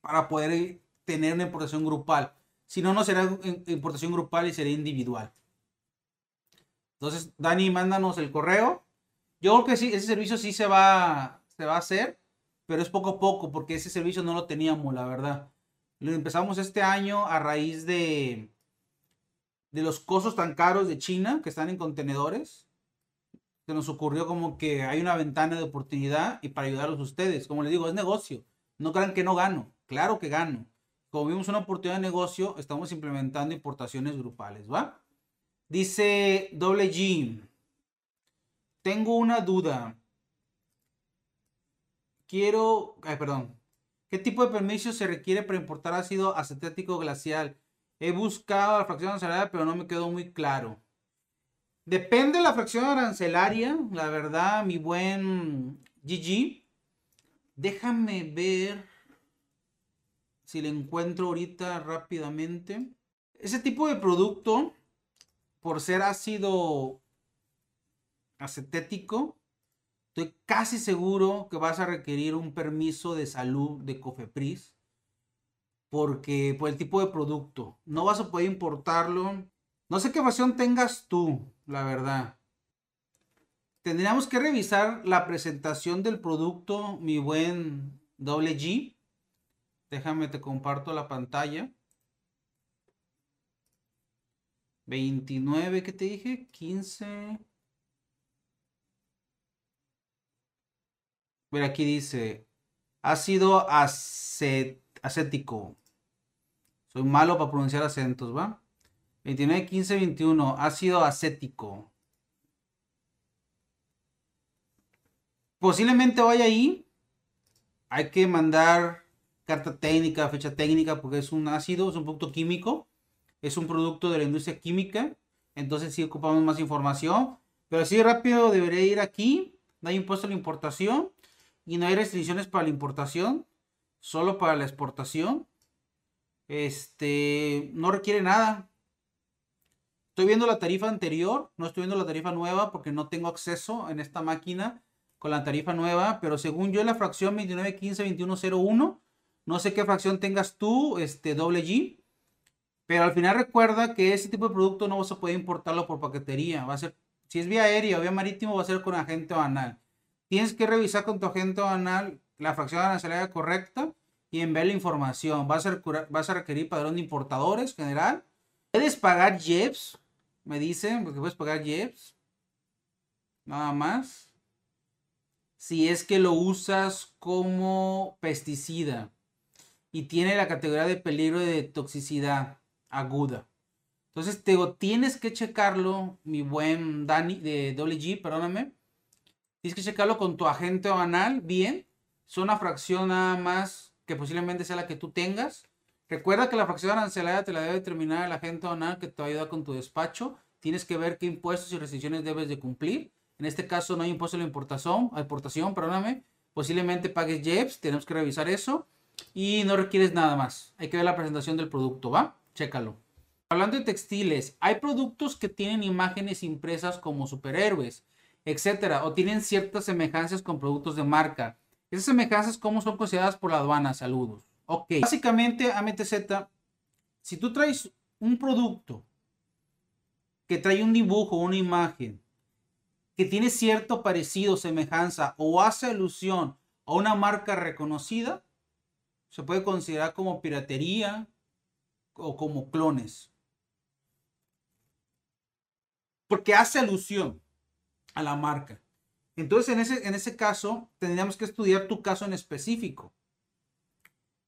Speaker 1: para poder tener una importación grupal. Si no, no será importación grupal y será individual. Entonces, Dani, mándanos el correo. Yo creo que sí, ese servicio sí se va, se va a hacer, pero es poco a poco, porque ese servicio no lo teníamos, la verdad. Lo empezamos este año a raíz de, de los costos tan caros de China que están en contenedores. Se nos ocurrió como que hay una ventana de oportunidad y para ayudarlos ustedes. Como les digo, es negocio. No crean que no gano. Claro que gano. Como vimos una oportunidad de negocio, estamos implementando importaciones grupales, ¿va? Dice doble G. Tengo una duda. Quiero, ay, perdón. ¿Qué tipo de permiso se requiere para importar ácido acetético glacial? He buscado la fracción arancelaria, pero no me quedó muy claro. Depende de la fracción arancelaria, la verdad, mi buen GG. Déjame ver si le encuentro ahorita rápidamente. Ese tipo de producto, por ser ácido acetético, estoy casi seguro que vas a requerir un permiso de salud de Cofepris. Porque por el tipo de producto, no vas a poder importarlo. No sé qué versión tengas tú, la verdad. Tendríamos que revisar la presentación del producto, mi buen doble G Déjame, te comparto la pantalla. 29, ¿qué te dije? 15. Mira, aquí dice, ácido acético. Soy malo para pronunciar acentos, ¿va? 29, 15, 21, ácido acético. Posiblemente vaya ahí. Hay que mandar carta técnica, fecha técnica, porque es un ácido, es un producto químico, es un producto de la industria química, entonces sí ocupamos más información, pero así rápido debería ir aquí, no hay impuesto a la importación y no hay restricciones para la importación, solo para la exportación. Este, no requiere nada. Estoy viendo la tarifa anterior, no estoy viendo la tarifa nueva porque no tengo acceso en esta máquina con la tarifa nueva, pero según yo la fracción 29152101 no sé qué fracción tengas tú, este doble G. Pero al final recuerda que ese tipo de producto no vas a poder importarlo por paquetería. Va a ser, si es vía aérea o vía marítimo, va a ser con agente banal. Tienes que revisar con tu agente banal la fracción arancelaria correcta y enviar la información. Vas a, vas a requerir padrón de importadores general. Puedes pagar JEPS, me dicen, porque puedes pagar JEPS. Nada más. Si es que lo usas como pesticida y tiene la categoría de peligro de toxicidad aguda. Entonces, te digo, tienes que checarlo, mi buen Dani de WG, perdóname. Tienes que checarlo con tu agente banal, bien. Es una fracción nada más que posiblemente sea la que tú tengas. Recuerda que la fracción arancelaria te la debe determinar el agente banal que te va a ayudar con tu despacho. Tienes que ver qué impuestos y restricciones debes de cumplir. En este caso no hay impuesto a la importación, a importación, perdóname. Posiblemente pagues JEPS, tenemos que revisar eso y no requieres nada más. Hay que ver la presentación del producto, ¿va? Chécalo. Hablando de textiles, hay productos que tienen imágenes impresas como superhéroes, etcétera, o tienen ciertas semejanzas con productos de marca. Esas semejanzas, ¿cómo son consideradas por la aduana? Saludos. Ok. Básicamente, AMTZ, si tú traes un producto que trae un dibujo, una imagen, que tiene cierto parecido, semejanza o hace alusión a una marca reconocida, se puede considerar como piratería o como clones. Porque hace alusión a la marca. Entonces, en ese, en ese caso, tendríamos que estudiar tu caso en específico.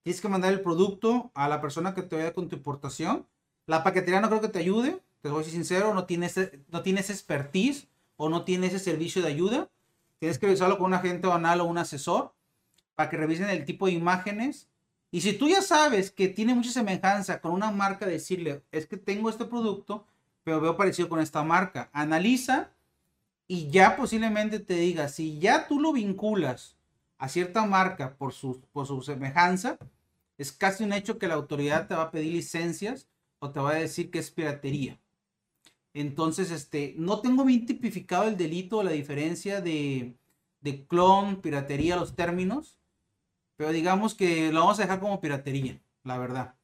Speaker 1: Tienes que mandar el producto a la persona que te vaya con tu importación. La paquetería no creo que te ayude, te voy a ser sincero, no tiene, ese, no tiene ese expertise o no tiene ese servicio de ayuda. tienes que revisarlo con un agente banal o un asesor para que revisen el tipo de imágenes. Y si tú ya sabes que tiene mucha semejanza con una marca, decirle, es que tengo este producto, pero veo parecido con esta marca. Analiza y ya posiblemente te diga, si ya tú lo vinculas a cierta marca por su, por su semejanza, es casi un hecho que la autoridad te va a pedir licencias o te va a decir que es piratería. Entonces, este, no tengo bien tipificado el delito o la diferencia de, de clon, piratería, los términos, pero digamos que lo vamos a dejar como piratería, la verdad.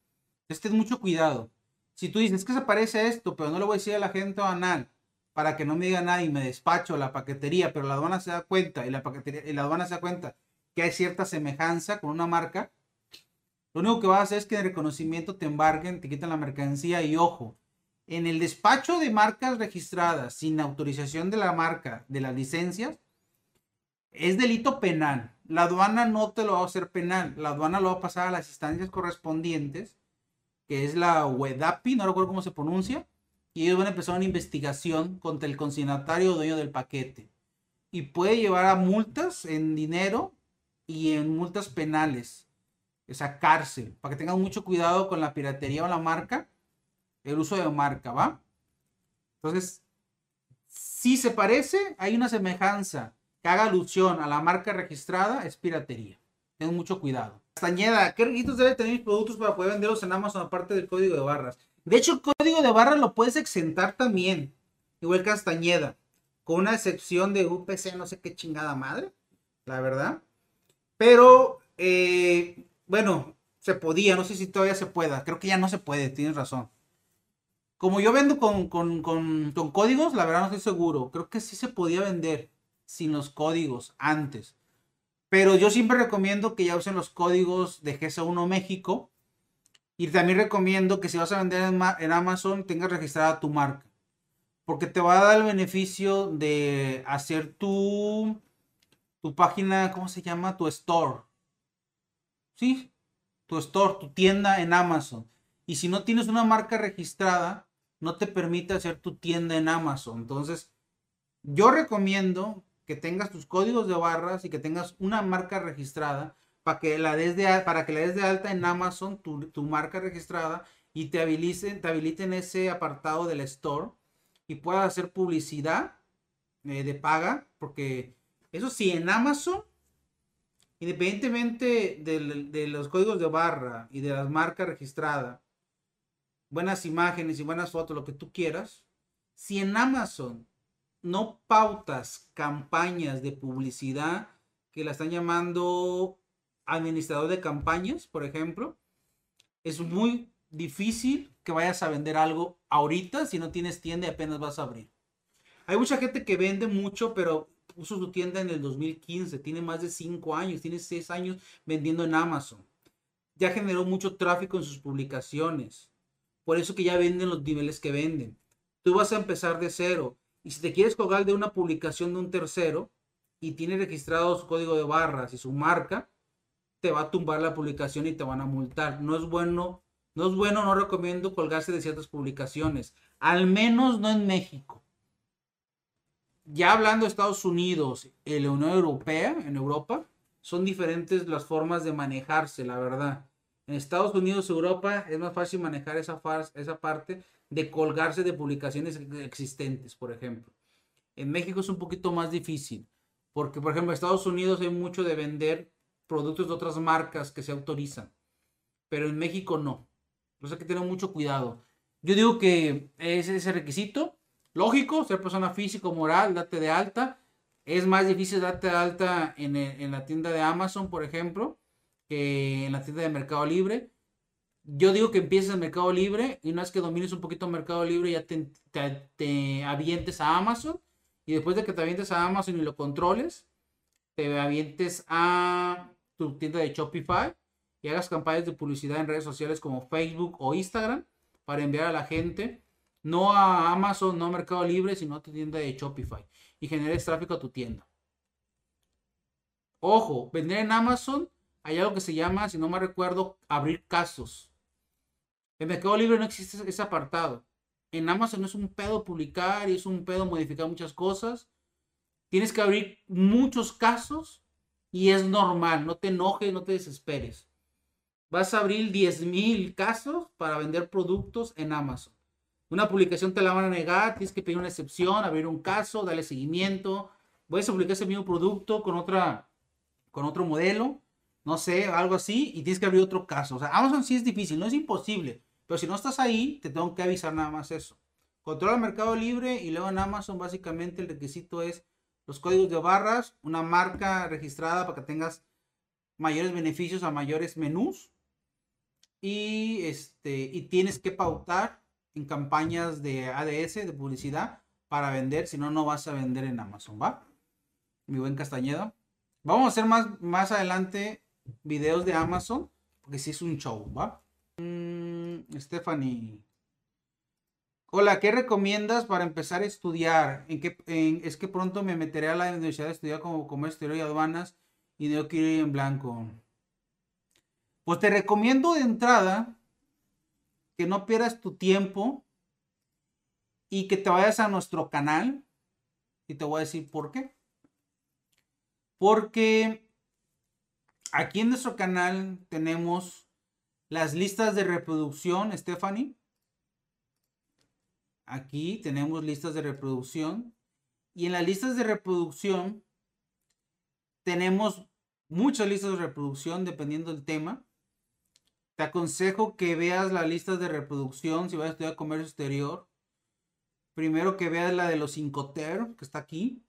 Speaker 1: Este es mucho cuidado. Si tú dices que se parece a esto, pero no le voy a decir a la gente banal para que no me diga nada y me despacho la paquetería, pero la aduana se da cuenta y la paquetería y la aduana se da cuenta que hay cierta semejanza con una marca, lo único que va a hacer es que en reconocimiento te embarguen, te quiten la mercancía y ojo, en el despacho de marcas registradas sin autorización de la marca, de las licencias, es delito penal. La aduana no te lo va a hacer penal, la aduana lo va a pasar a las instancias correspondientes, que es la UEDAPI, no recuerdo cómo se pronuncia, y ellos van a empezar una investigación contra el consignatario o dueño del paquete. Y puede llevar a multas en dinero y en multas penales, esa cárcel, para que tengan mucho cuidado con la piratería o la marca, el uso de marca, ¿va? Entonces, si se parece, hay una semejanza que haga alusión a la marca registrada, es piratería. Tengan mucho cuidado. Castañeda, ¿qué requisitos debe tener mis productos para poder venderlos en Amazon aparte del código de barras? De hecho, el código de barras lo puedes exentar también, igual Castañeda, con una excepción de UPC, no sé qué chingada madre, la verdad. Pero, eh, bueno, se podía, no sé si todavía se pueda. Creo que ya no se puede, tienes razón. Como yo vendo con, códigos, la verdad no estoy seguro. Creo que sí se podía vender sin los códigos antes. Pero yo siempre recomiendo que ya usen los códigos de GS1 México. Y también recomiendo que si vas a vender en, en Amazon, tengas registrada tu marca. Porque te va a dar el beneficio de hacer tu tu página, ¿cómo se llama? Tu store. ¿Sí? Tu store, tu tienda en Amazon. Y si no tienes una marca registrada, no te permite hacer tu tienda en Amazon. Entonces, yo recomiendo que tengas tus códigos de barras y que tengas una marca registrada para que la des de, para que la des de alta en Amazon, tu, marca registrada, y te habiliten, te habiliten ese apartado del store y puedas hacer publicidad eh, de paga, porque eso sí, en Amazon, independientemente de, los códigos de barra y de las marcas registradas, buenas imágenes y buenas fotos, lo que tú quieras, si en Amazon no pautas campañas de publicidad que la están llamando administrador de campañas, por ejemplo, es muy difícil que vayas a vender algo ahorita si no tienes tienda y apenas vas a abrir. Hay mucha gente que vende mucho, pero puso su tienda en el 2015, tiene más de 5 años, tiene 6 años vendiendo en Amazon. Ya generó mucho tráfico en sus publicaciones. Por eso que ya venden los niveles que venden. Tú vas a empezar de cero. Y si te quieres colgar de una publicación de un tercero y tiene registrado su código de barras y su marca, te va a tumbar la publicación y te van a multar. No es bueno, no es bueno, no recomiendo colgarse de ciertas publicaciones. Al menos no en México ya hablando de Estados Unidos y la Unión Europea, en Europa, son diferentes las formas de manejarse, la verdad. En Estados Unidos, Europa, es más fácil manejar esa, esa parte de colgarse de publicaciones existentes, por ejemplo. En México es un poquito más difícil, porque, por ejemplo, en Estados Unidos hay mucho de vender productos de otras marcas que se autorizan, pero en México no. Entonces hay que tener mucho cuidado. Yo digo que es ese requisito Lógico, ser persona física o moral, date de alta. Es más difícil darte de alta en, la tienda de Amazon, por ejemplo, que en la tienda de Mercado Libre. Yo digo que empieces en Mercado Libre y una vez que domines un poquito Mercado Libre ya te, avientes a Amazon. Y después de que te avientes a Amazon y lo controles, te avientes a tu tienda de Shopify y hagas campañas de publicidad en redes sociales como Facebook o Instagram para enviar a la gente no a Amazon, no a Mercado Libre, sino a tu tienda de Shopify y generes tráfico a tu tienda. Ojo, vender en Amazon hay algo que se llama, si no me recuerdo, abrir casos. En Mercado Libre no existe ese apartado. En Amazon es un pedo publicar y es un pedo modificar muchas cosas. Tienes que abrir muchos casos y es normal, no te enojes, no te desesperes. Vas a abrir 10.000 casos para vender productos en Amazon. Una publicación te la van a negar, tienes que pedir una excepción, abrir un caso, darle seguimiento. Puedes publicar ese mismo producto con, otra, con otro modelo, no sé, algo así, y tienes que abrir otro caso. O sea, Amazon sí es difícil, no es imposible, pero si no estás ahí, te tengo que avisar nada más eso. Controla el mercado libre y luego en Amazon básicamente el requisito es los códigos de barras, una marca registrada para que tengas mayores beneficios a mayores menús y este y tienes que pautar en campañas de ADS de publicidad para vender, si no no vas a vender en Amazon, ¿va? Mi buen Castañeda. Vamos a hacer más más adelante videos de Amazon porque si es un show, ¿va? Mm, Stephanie Hola, ¿qué recomiendas para empezar a estudiar? ¿En es que pronto me meteré a la universidad a estudiar como comercio y aduanas y no quiero ir en blanco. Pues te recomiendo de entrada que no pierdas tu tiempo y que te vayas a nuestro canal. Y te voy a decir por qué. Porque aquí en nuestro canal tenemos las listas de reproducción, Stephanie Aquí tenemos listas de reproducción. Y en las listas de reproducción tenemos muchas listas de reproducción dependiendo del tema. Te aconsejo que veas las listas de reproducción si vas a estudiar comercio exterior. Primero que veas la de los Incoterm, que está aquí.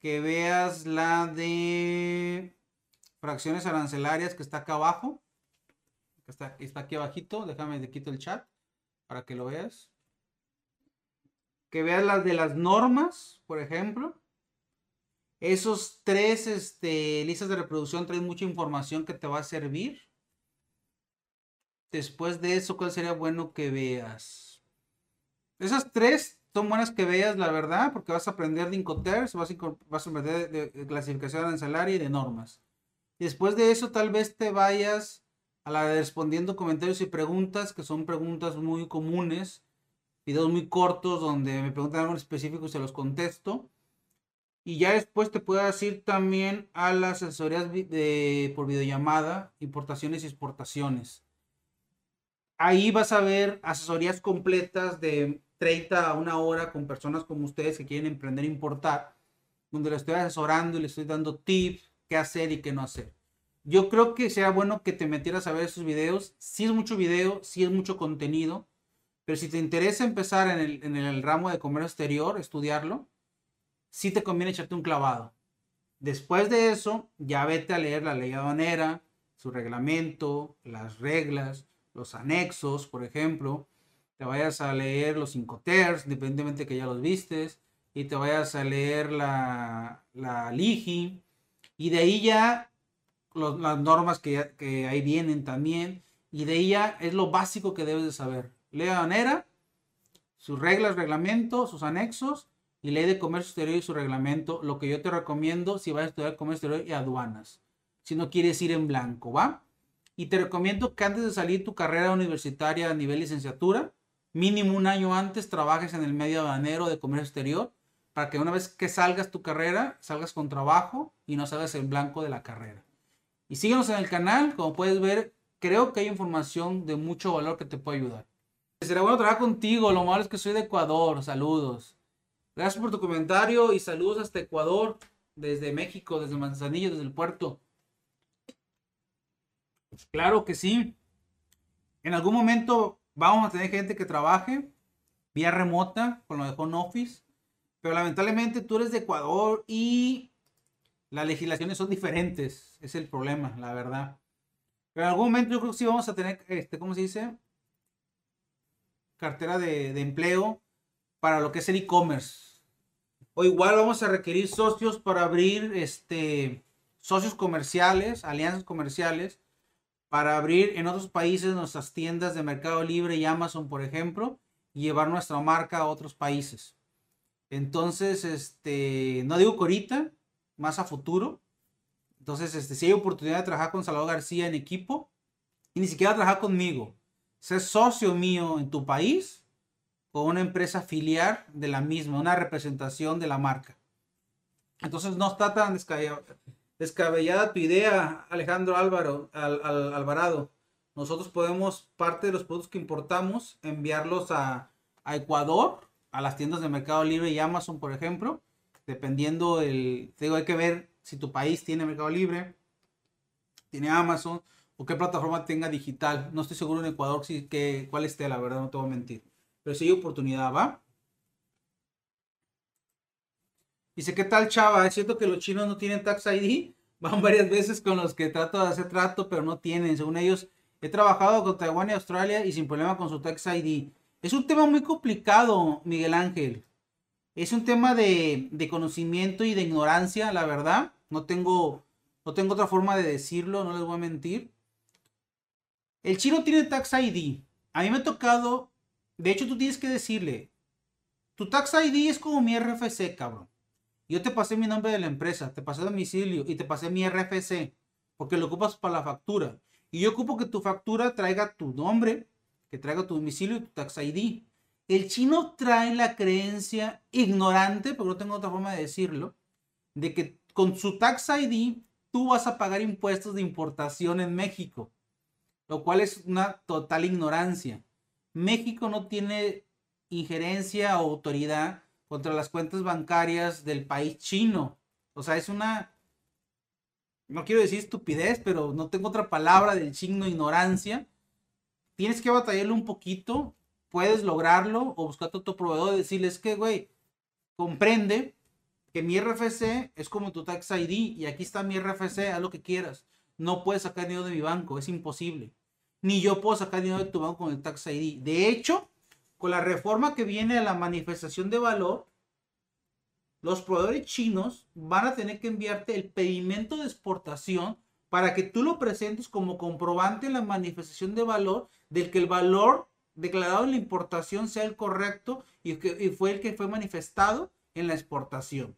Speaker 1: Que veas la de fracciones arancelarias, que está acá abajo. Está, aquí abajito. Déjame, de quito el chat para que lo veas. Que veas las de las normas, por ejemplo. Esos tres este, listas de reproducción traen mucha información que te va a servir. Después de eso, ¿cuál sería bueno que veas? Esas tres son buenas que veas, la verdad, porque vas a aprender de Incoterms, vas vas a aprender de, de clasificación arancelaria y de normas. Después de eso, tal vez te vayas a la de respondiendo comentarios y preguntas, que son preguntas muy comunes, videos muy cortos donde me preguntan algo específico y se los contesto. Y ya después te puedes ir también a las asesorías de, por videollamada, importaciones y exportaciones. Ahí vas a ver asesorías completas de 30 a una hora con personas como ustedes que quieren emprender e importar, donde les estoy asesorando y les estoy dando tips, qué hacer y qué no hacer. Yo creo que sea bueno que te metieras a ver esos videos. Si es mucho video, si es mucho contenido. Pero si te interesa empezar en el, en el ramo de comercio exterior, estudiarlo, sí te conviene echarte un clavado. Después de eso, ya vete a leer la ley aduanera, su reglamento, las reglas, los anexos, por ejemplo. Te vayas a leer los cinco TERS, independientemente que ya los vistes. Y te vayas a leer la, la LIGI. Y de ahí ya las normas que, ahí vienen también. Y de ella es lo básico que debes de saber. Ley aduanera, sus reglas, reglamento, sus anexos y ley de comercio exterior y su reglamento. Lo que yo te recomiendo si vas a estudiar comercio exterior y aduanas. Si no quieres ir en blanco, ¿va? Y te recomiendo que antes de salir tu carrera universitaria a nivel licenciatura, mínimo un año antes trabajes en el medio aduanero de comercio exterior para que una vez que salgas tu carrera, salgas con trabajo y no salgas en blanco de la carrera. Y síguenos en el canal, como puedes ver, creo que hay información de mucho valor que te puede ayudar. Será bueno trabajar contigo, lo malo es que soy de Ecuador, saludos. Gracias por tu comentario y saludos hasta Ecuador, desde México, desde Manzanillo, desde el puerto. Claro que sí. En algún momento vamos a tener gente que trabaje vía remota con lo de home office, pero lamentablemente tú eres de Ecuador y las legislaciones son diferentes, es el problema, la verdad. Pero en algún momento yo creo que sí vamos a tener, este, ¿cómo se dice? Cartera de, empleo para lo que es el e-commerce. O igual vamos a requerir socios para abrir este, socios comerciales, alianzas comerciales, para abrir en otros países nuestras tiendas de Mercado Libre y Amazon, por ejemplo, y llevar nuestra marca a otros países. Entonces, este, no digo que ahorita, más a futuro. Entonces, este, si hay oportunidad de trabajar con Salvador García en equipo, y ni siquiera trabajar conmigo, ser socio mío en tu país, con una empresa filial de la misma, una representación de la marca. Entonces no está tan descabellada, tu idea, Alejandro Álvaro, Alvarado. Nosotros podemos, parte de los productos que importamos, enviarlos a Ecuador, a las tiendas de Mercado Libre y Amazon, por ejemplo, dependiendo el, digo, hay que ver si tu país tiene Mercado Libre, tiene Amazon o qué plataforma tenga digital. No estoy seguro en Ecuador si, que, cuál esté, la verdad, no te voy a mentir. Pero si hay oportunidad, ¿va? Dice, ¿qué tal, chava? Es cierto que los chinos no tienen Tax ID. <laughs> Van varias veces con los que trato de hacer trato, pero no tienen. Según ellos, he trabajado con Taiwán y Australia y sin problema con su Tax ID. Es un tema muy complicado, Miguel Ángel. Es un tema de, conocimiento y de ignorancia, la verdad. No tengo, no tengo otra forma de decirlo, no les voy a mentir. El chino tiene Tax ID. A mí me ha tocado, de hecho tú tienes que decirle, tu Tax ID es como mi RFC, cabrón. Yo te pasé mi nombre de la empresa, te pasé domicilio y te pasé mi RFC, porque lo ocupas para la factura. Y yo ocupo que tu factura traiga tu nombre, que traiga tu domicilio y tu Tax ID. El chino trae la creencia ignorante, porque no tengo otra forma de decirlo, de que con su Tax ID tú vas a pagar impuestos de importación en México, lo cual es una total ignorancia. México no tiene injerencia o autoridad contra las cuentas bancarias del país chino. O sea, es una, no quiero decir estupidez, pero no tengo otra palabra del chino ignorancia. Tienes que batallarlo un poquito puedes lograrlo o buscar a otro proveedor y decirles que, güey, comprende que mi RFC es como tu Tax ID y aquí está mi RFC, haz lo que quieras. No puedes sacar dinero de mi banco, es imposible. Ni yo puedo sacar dinero de tu banco con el Tax ID. De hecho, con la reforma que viene a la manifestación de valor, los proveedores chinos van a tener que enviarte el pedimento de exportación para que tú lo presentes como comprobante en la manifestación de valor del que el valor declarado en la importación sea el correcto y, que, fue el que fue manifestado en la exportación.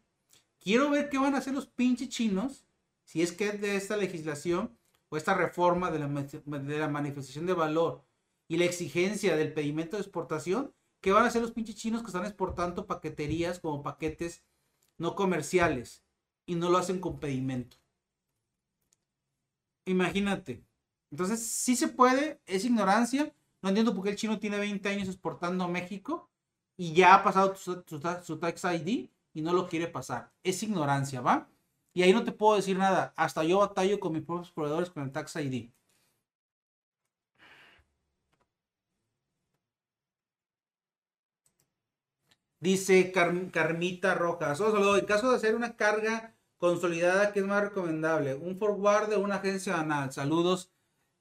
Speaker 1: Quiero ver qué van a hacer los pinches chinos, si es que de esta legislación o esta reforma de la, de la manifestación de valor y la exigencia del pedimento de exportación, ¿qué van a hacer los pinches chinos que están exportando paqueterías como paquetes no comerciales y no lo hacen con pedimento? Imagínate. Entonces, sí se puede, es ignorancia, no entiendo por qué el chino tiene 20 años exportando a México y ya ha pasado su, Tax ID y no lo quiere pasar. Es ignorancia, ¿va? Y ahí no te puedo decir nada. Hasta yo batallo con mis propios proveedores con el Tax ID. Dice Carmita Rojas. Solo en caso de hacer una carga consolidada, ¿qué es más recomendable? ¿Un forward o una agencia banal? Saludos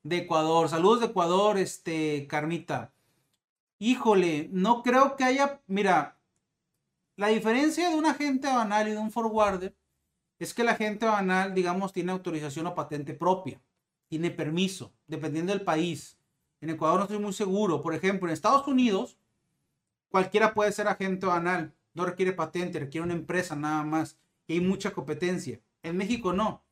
Speaker 1: de Ecuador. Saludos de Ecuador, este, Carmita. Híjole, no creo que haya, mira, la diferencia de un agente banal y de un forwarder es que el agente banal, digamos, tiene autorización o patente propia, tiene permiso, dependiendo del país. En Ecuador no estoy muy seguro. Por ejemplo, en Estados Unidos, cualquiera puede ser agente banal, no requiere patente, requiere una empresa nada más, y hay mucha competencia. En México no.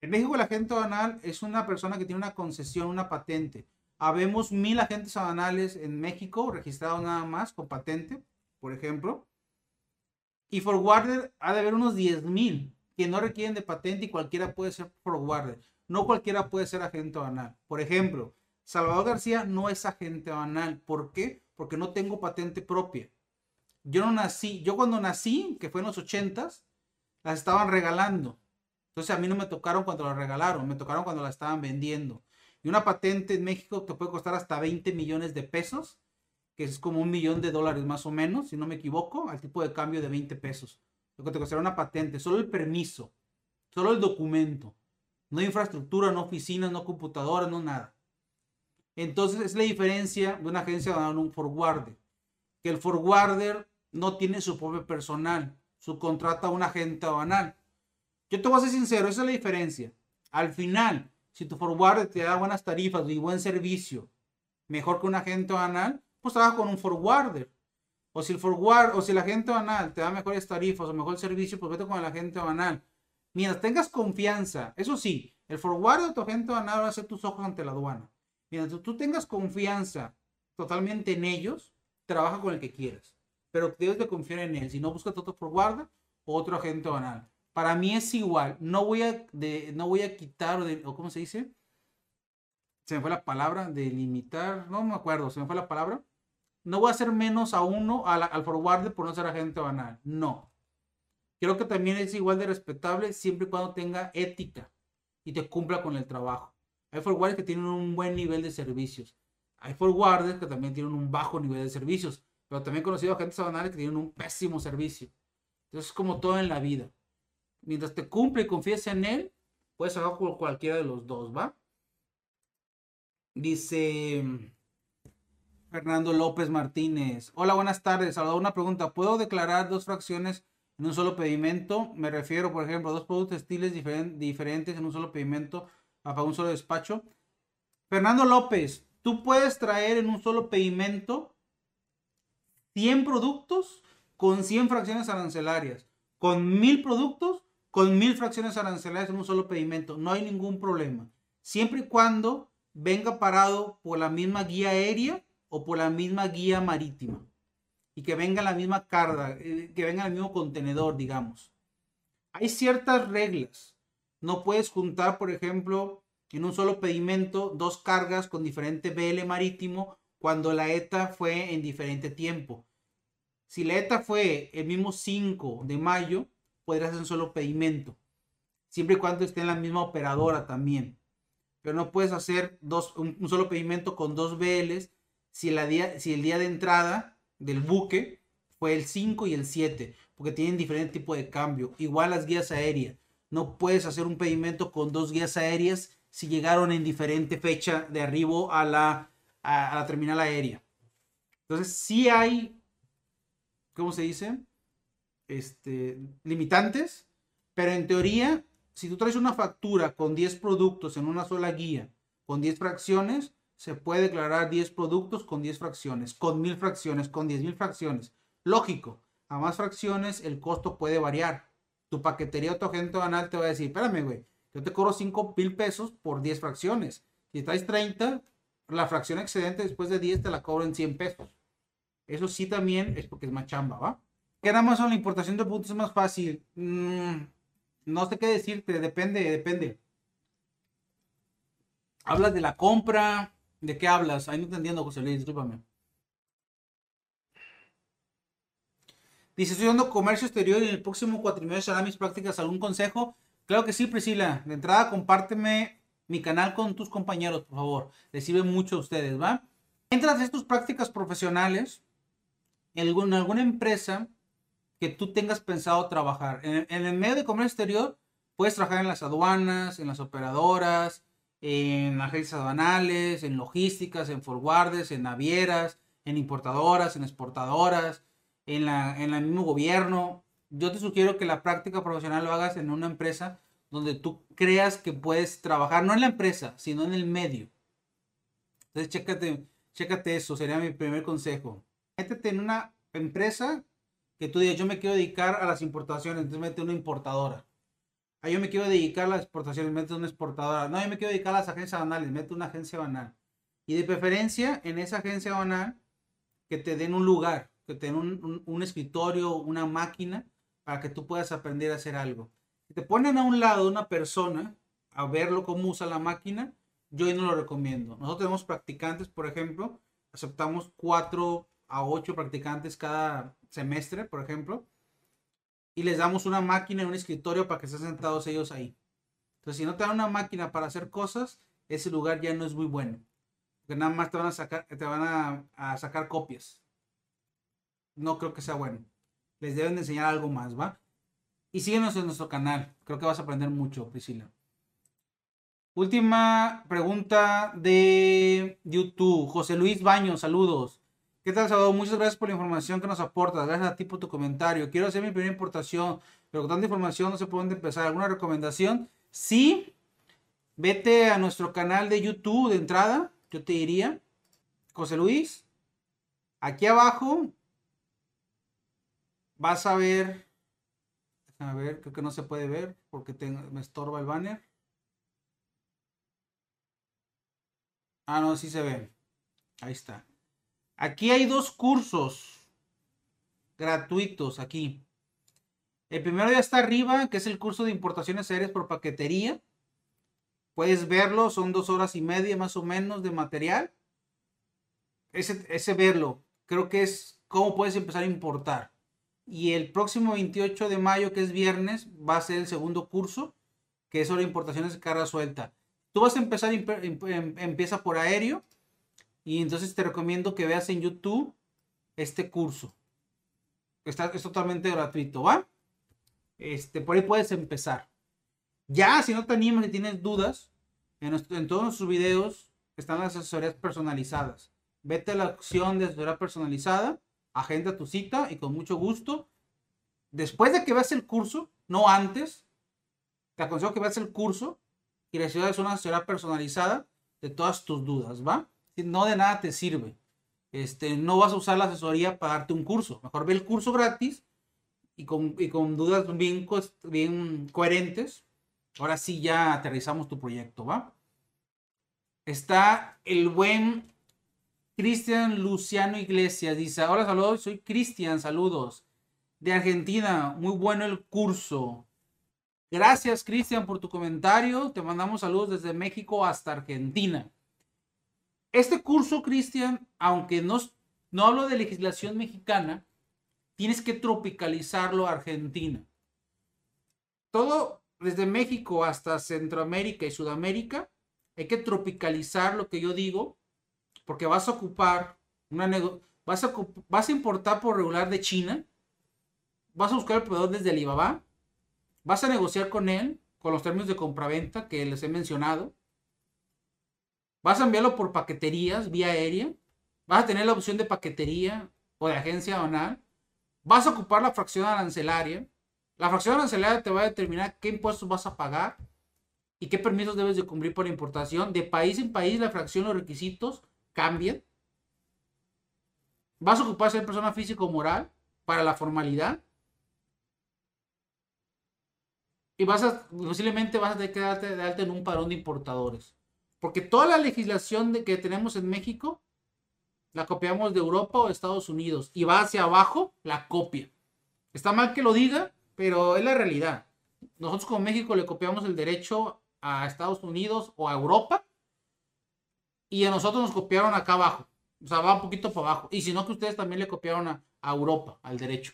Speaker 1: En México el agente aduanal es una persona que tiene una concesión, una patente. Habemos mil agentes aduanales en México registrados nada más con patente, por ejemplo. Y forwarder ha de haber unos 10 mil que no requieren de patente y cualquiera puede ser forwarder. No cualquiera puede ser agente aduanal. Por ejemplo, Salvador García no es agente aduanal. ¿Por qué? Porque no tengo patente propia. Yo no nací, yo cuando nací, que fue en los 80s, las estaban regalando. Entonces a mí no me tocaron cuando la regalaron, me tocaron cuando la estaban vendiendo. Y una patente en México te puede costar hasta 20 millones de pesos, que es como un millón de dólares más o menos, si no me equivoco, al tipo de cambio de 20 pesos. Lo que te costará una patente, solo el permiso, solo el documento. No infraestructura, no oficina, no computadora, no nada. Entonces es la diferencia de una agencia de un forwarder. Que el forwarder no tiene su propio personal, subcontrata a un agente banal. Yo te voy a ser sincero, esa es la diferencia. Al final, si tu forwarder te da buenas tarifas y buen servicio, mejor que un agente banal, pues trabaja con un forwarder. O si el forward, o si el agente banal te da mejores tarifas o mejor servicio, pues vete con el agente banal. Mientras tengas confianza, eso sí, el forwarder de tu agente banal va a ser tus ojos ante la aduana. Mientras tú tengas confianza totalmente en ellos, trabaja con el que quieras, pero debes de confiar en él. Si no, busca otro forwarder o otro agente banal. Para mí es igual. No voy a, de, no voy a quitar, o, cómo se dice, se me fue la palabra, de limitar, no me acuerdo, se me fue la palabra. No voy a hacer menos a uno al, al forwarder por no ser agente banal. No. Creo que también es igual de respetable siempre y cuando tenga ética y te cumpla con el trabajo. Hay forwarders que tienen un buen nivel de servicios. Hay forwarders que también tienen un bajo nivel de servicios. Pero también he conocido agentes banales que tienen un pésimo servicio. Entonces es como todo en la vida. Mientras te cumple y confíes en él, puedes hacer por cualquiera de los dos, ¿va? Dice Fernando López Martínez. Hola, buenas tardes. Salvador, una pregunta. ¿Puedo declarar dos fracciones en un solo pedimento? Me refiero, por ejemplo, a dos productos textiles diferentes en un solo pedimento para un solo despacho. Fernando López, tú puedes traer en un solo pedimento 100 productos con 100 fracciones arancelarias, con 1000 productos con 1000 fracciones arancelarias en un solo pedimento. No hay ningún problema. Siempre y cuando venga parado por la misma guía aérea o por la misma guía marítima. Y que venga la misma carga, eh, que venga el mismo contenedor, digamos. Hay ciertas reglas. No puedes juntar, por ejemplo, en un solo pedimento dos cargas con diferente BL marítimo cuando la ETA fue en diferente tiempo. Si la ETA fue el mismo 5 de mayo, podrás hacer un solo pedimento. Siempre y cuando esté en la misma operadora también. Pero no puedes hacer dos, un, solo pedimento con dos BLs si, día, si el día de entrada del buque fue el 5 y el 7, porque tienen diferente tipo de cambio. Igual las guías aéreas. No puedes hacer un pedimento con dos guías aéreas si llegaron en diferente fecha de arribo a la, a, la terminal aérea. Entonces, sí hay, ¿cómo se dice? Este, limitantes, pero en teoría, si tú traes una factura con 10 productos en una sola guía, con 10 fracciones, se puede declarar 10 productos con 10 fracciones, con 1000 fracciones, con 10.000 fracciones. Lógico, a más fracciones el costo puede variar. Tu paquetería o tu agente banal te va a decir, espérame, güey, yo te cobro 5 mil pesos por 10 fracciones. Si traes 30, la fracción excedente después de 10 te la cobro en 100 pesos. Eso sí también es porque es más chamba, ¿va? ¿Qué nada más la importación de puntos es más fácil? Mm, no sé qué decirte, depende, depende. ¿Hablas de la compra? ¿De qué hablas? Ahí no te entiendo, José Luis, discúlpame. Dice, estoy dando comercio exterior y en el próximo cuatrimestre hará mis prácticas. ¿Algún consejo? Claro que sí, Priscila. De entrada, compárteme mi canal con tus compañeros, por favor. Les sirve mucho a ustedes, ¿va? Entras en tus prácticas profesionales en alguna empresa que tú tengas pensado trabajar. En, el medio de comercio exterior, puedes trabajar en las aduanas, en las operadoras, en agencias aduanales, en logísticas, en forwarders, en navieras, en importadoras, en exportadoras, en, la, en el mismo gobierno yo te sugiero que la práctica profesional lo hagas en una empresa donde tú creas que puedes trabajar, no en la empresa, sino en el medio. Entonces, chécate, chécate eso, sería mi primer consejo. Métete en una empresa que tú digas, yo me quiero dedicar a las importaciones, entonces mete una importadora. Ah, yo me quiero dedicar a las exportaciones, mete una exportadora. No, yo me quiero dedicar a las agencias banales, mete una agencia banal. Y de preferencia, en esa agencia banal, que te den un lugar, que te den un, escritorio, una máquina, para que tú puedas aprender a hacer algo. Si te ponen a un lado una persona a verlo cómo usa la máquina, yo no lo recomiendo. Nosotros tenemos practicantes, por ejemplo, aceptamos cuatro a ocho practicantes cada semestre, por ejemplo, y les damos una máquina y un escritorio para que estén sentados ellos ahí. Entonces, si no te dan una máquina para hacer cosas, ese lugar ya no es muy bueno. Porque nada más te van a sacar, te van a, sacar copias. No creo que sea bueno les deben de enseñar algo más, ¿va? Y síguenos en nuestro canal. Creo que vas a aprender mucho, Priscila. Última pregunta de YouTube. José Luis Baño, saludos. ¿Qué tal, Salvador? Muchas gracias por la información que nos aportas. Gracias a ti por tu comentario. Quiero hacer mi primera importación, pero con tanta información no sé por dónde empezar. ¿Alguna recomendación? Sí, vete a nuestro canal de YouTube de entrada. Yo te diría, José Luis, aquí abajo vas a ver, a ver, creo que no se puede ver porque me estorba el banner. Ah, no, sí se ve. Ahí está. Aquí hay dos cursos gratuitos aquí. El primero ya está arriba, que es el curso de importaciones aéreas por paquetería. Puedes verlo, son dos horas y media más o menos de material. Ese, verlo, creo que es cómo puedes empezar a importar. Y el próximo 28 de mayo, que es viernes, va a ser el segundo curso, que es sobre importaciones de carga suelta. Tú vas a empezar, em, empieza por aéreo, y entonces te recomiendo que veas en YouTube este curso. Está, es totalmente gratuito, ¿va? Este, por ahí puedes empezar. Ya, si no te animas y tienes dudas, en, en todos nuestros videos están las asesorías personalizadas. Vete a la opción de asesoría personalizada, agenda tu cita y con mucho gusto. Después de que veas el curso, no antes, te aconsejo que veas el curso y recibas una asesoría personalizada de todas tus dudas, ¿va? No de nada te sirve. Este, no vas a usar la asesoría para darte un curso. Mejor ve el curso gratis y con, y con dudas bien, bien coherentes. Ahora sí ya aterrizamos tu proyecto, ¿va? Está el buen Cristian Luciano Iglesias. Dice, hola, saludos, soy Cristian, saludos. De Argentina, muy bueno el curso. Gracias, Cristian, por tu comentario. Te mandamos saludos desde México hasta Argentina. Este curso, Cristian, aunque no, no hablo de legislación mexicana, tienes que tropicalizarlo a Argentina. Todo desde México hasta Centroamérica y Sudamérica, hay que tropicalizar lo que yo digo, porque vas a ocupar una vas a, vas a importar por regular de China, vas a buscar el proveedor desde Alibaba, vas a negociar con él, con los términos de compraventa que les he mencionado, Vas a enviarlo por paqueterías, vía aérea. Vas a tener la opción de paquetería o de agencia aduanal. Vas a ocupar la fracción arancelaria. La fracción arancelaria te va a determinar qué impuestos vas a pagar y qué permisos debes de cumplir por importación. De país en país la fracción, los requisitos cambian. Vas a ocupar ser persona física o moral para la formalidad. Y vas a, posiblemente vas a tener que darte de alta en un parón de importadores. Porque toda la legislación que tenemos en México la copiamos de Europa o de Estados Unidos y va hacia abajo la copia. Está mal que lo diga, pero es la realidad. Nosotros como México le copiamos el derecho a Estados Unidos o a Europa y a nosotros nos copiaron acá abajo. O sea, va un poquito para abajo. Y si no, que ustedes también le copiaron a, Europa, al derecho.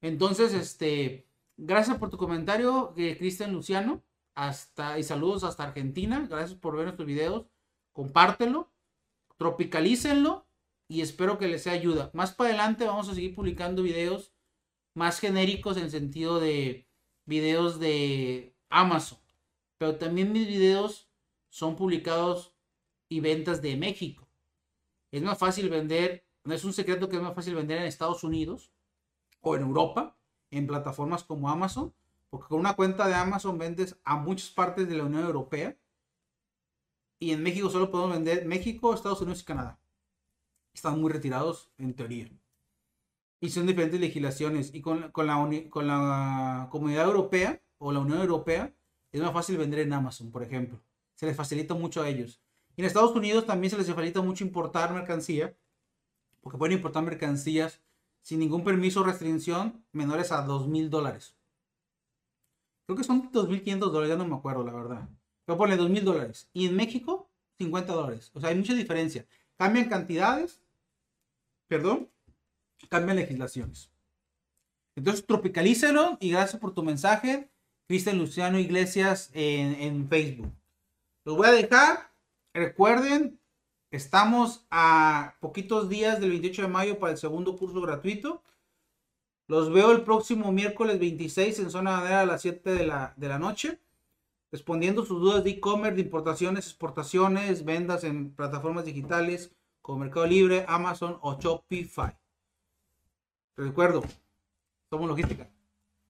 Speaker 1: Entonces, este, gracias por tu comentario, eh, Cristian Luciano hasta y saludos hasta Argentina. Gracias por ver nuestros videos. Compártelo, tropicalícenlo y espero que les sea ayuda. Más para adelante vamos a seguir publicando videos más genéricos en sentido de videos de Amazon. Pero también mis videos son publicados y ventas de México. Es más fácil vender, no es un secreto que es más fácil vender en Estados Unidos o en Europa, en plataformas como Amazon, porque con una cuenta de Amazon vendes a muchas partes de la Unión Europea. Y en México solo podemos vender México, Estados Unidos y Canadá. Están muy retirados en teoría. Y son diferentes legislaciones. Y con, la, con la comunidad europea o la Unión Europea es más fácil vender en Amazon, por ejemplo. Se les facilita mucho a ellos. Y en Estados Unidos también se les facilita mucho importar mercancía. Porque pueden importar mercancías sin ningún permiso o restricción menores a dos mil dólares. Creo que son 2.500 dólares, ya no me acuerdo, la verdad. Pero ponle 2.000 dólares. Y en México, 50 dólares. O sea, hay mucha diferencia. Cambian cantidades, perdón, cambian legislaciones. Entonces, tropicalícelo y gracias por tu mensaje, Cristian Luciano Iglesias en, en Facebook. Los voy a dejar. Recuerden, estamos a poquitos días del 28 de mayo para el segundo curso gratuito. Los veo el próximo miércoles 26 en zona madera a las 7 de la, de la noche, respondiendo sus dudas de e-commerce, de importaciones, exportaciones, ventas en plataformas digitales como Mercado Libre, Amazon o Shopify. Recuerdo, somos logística.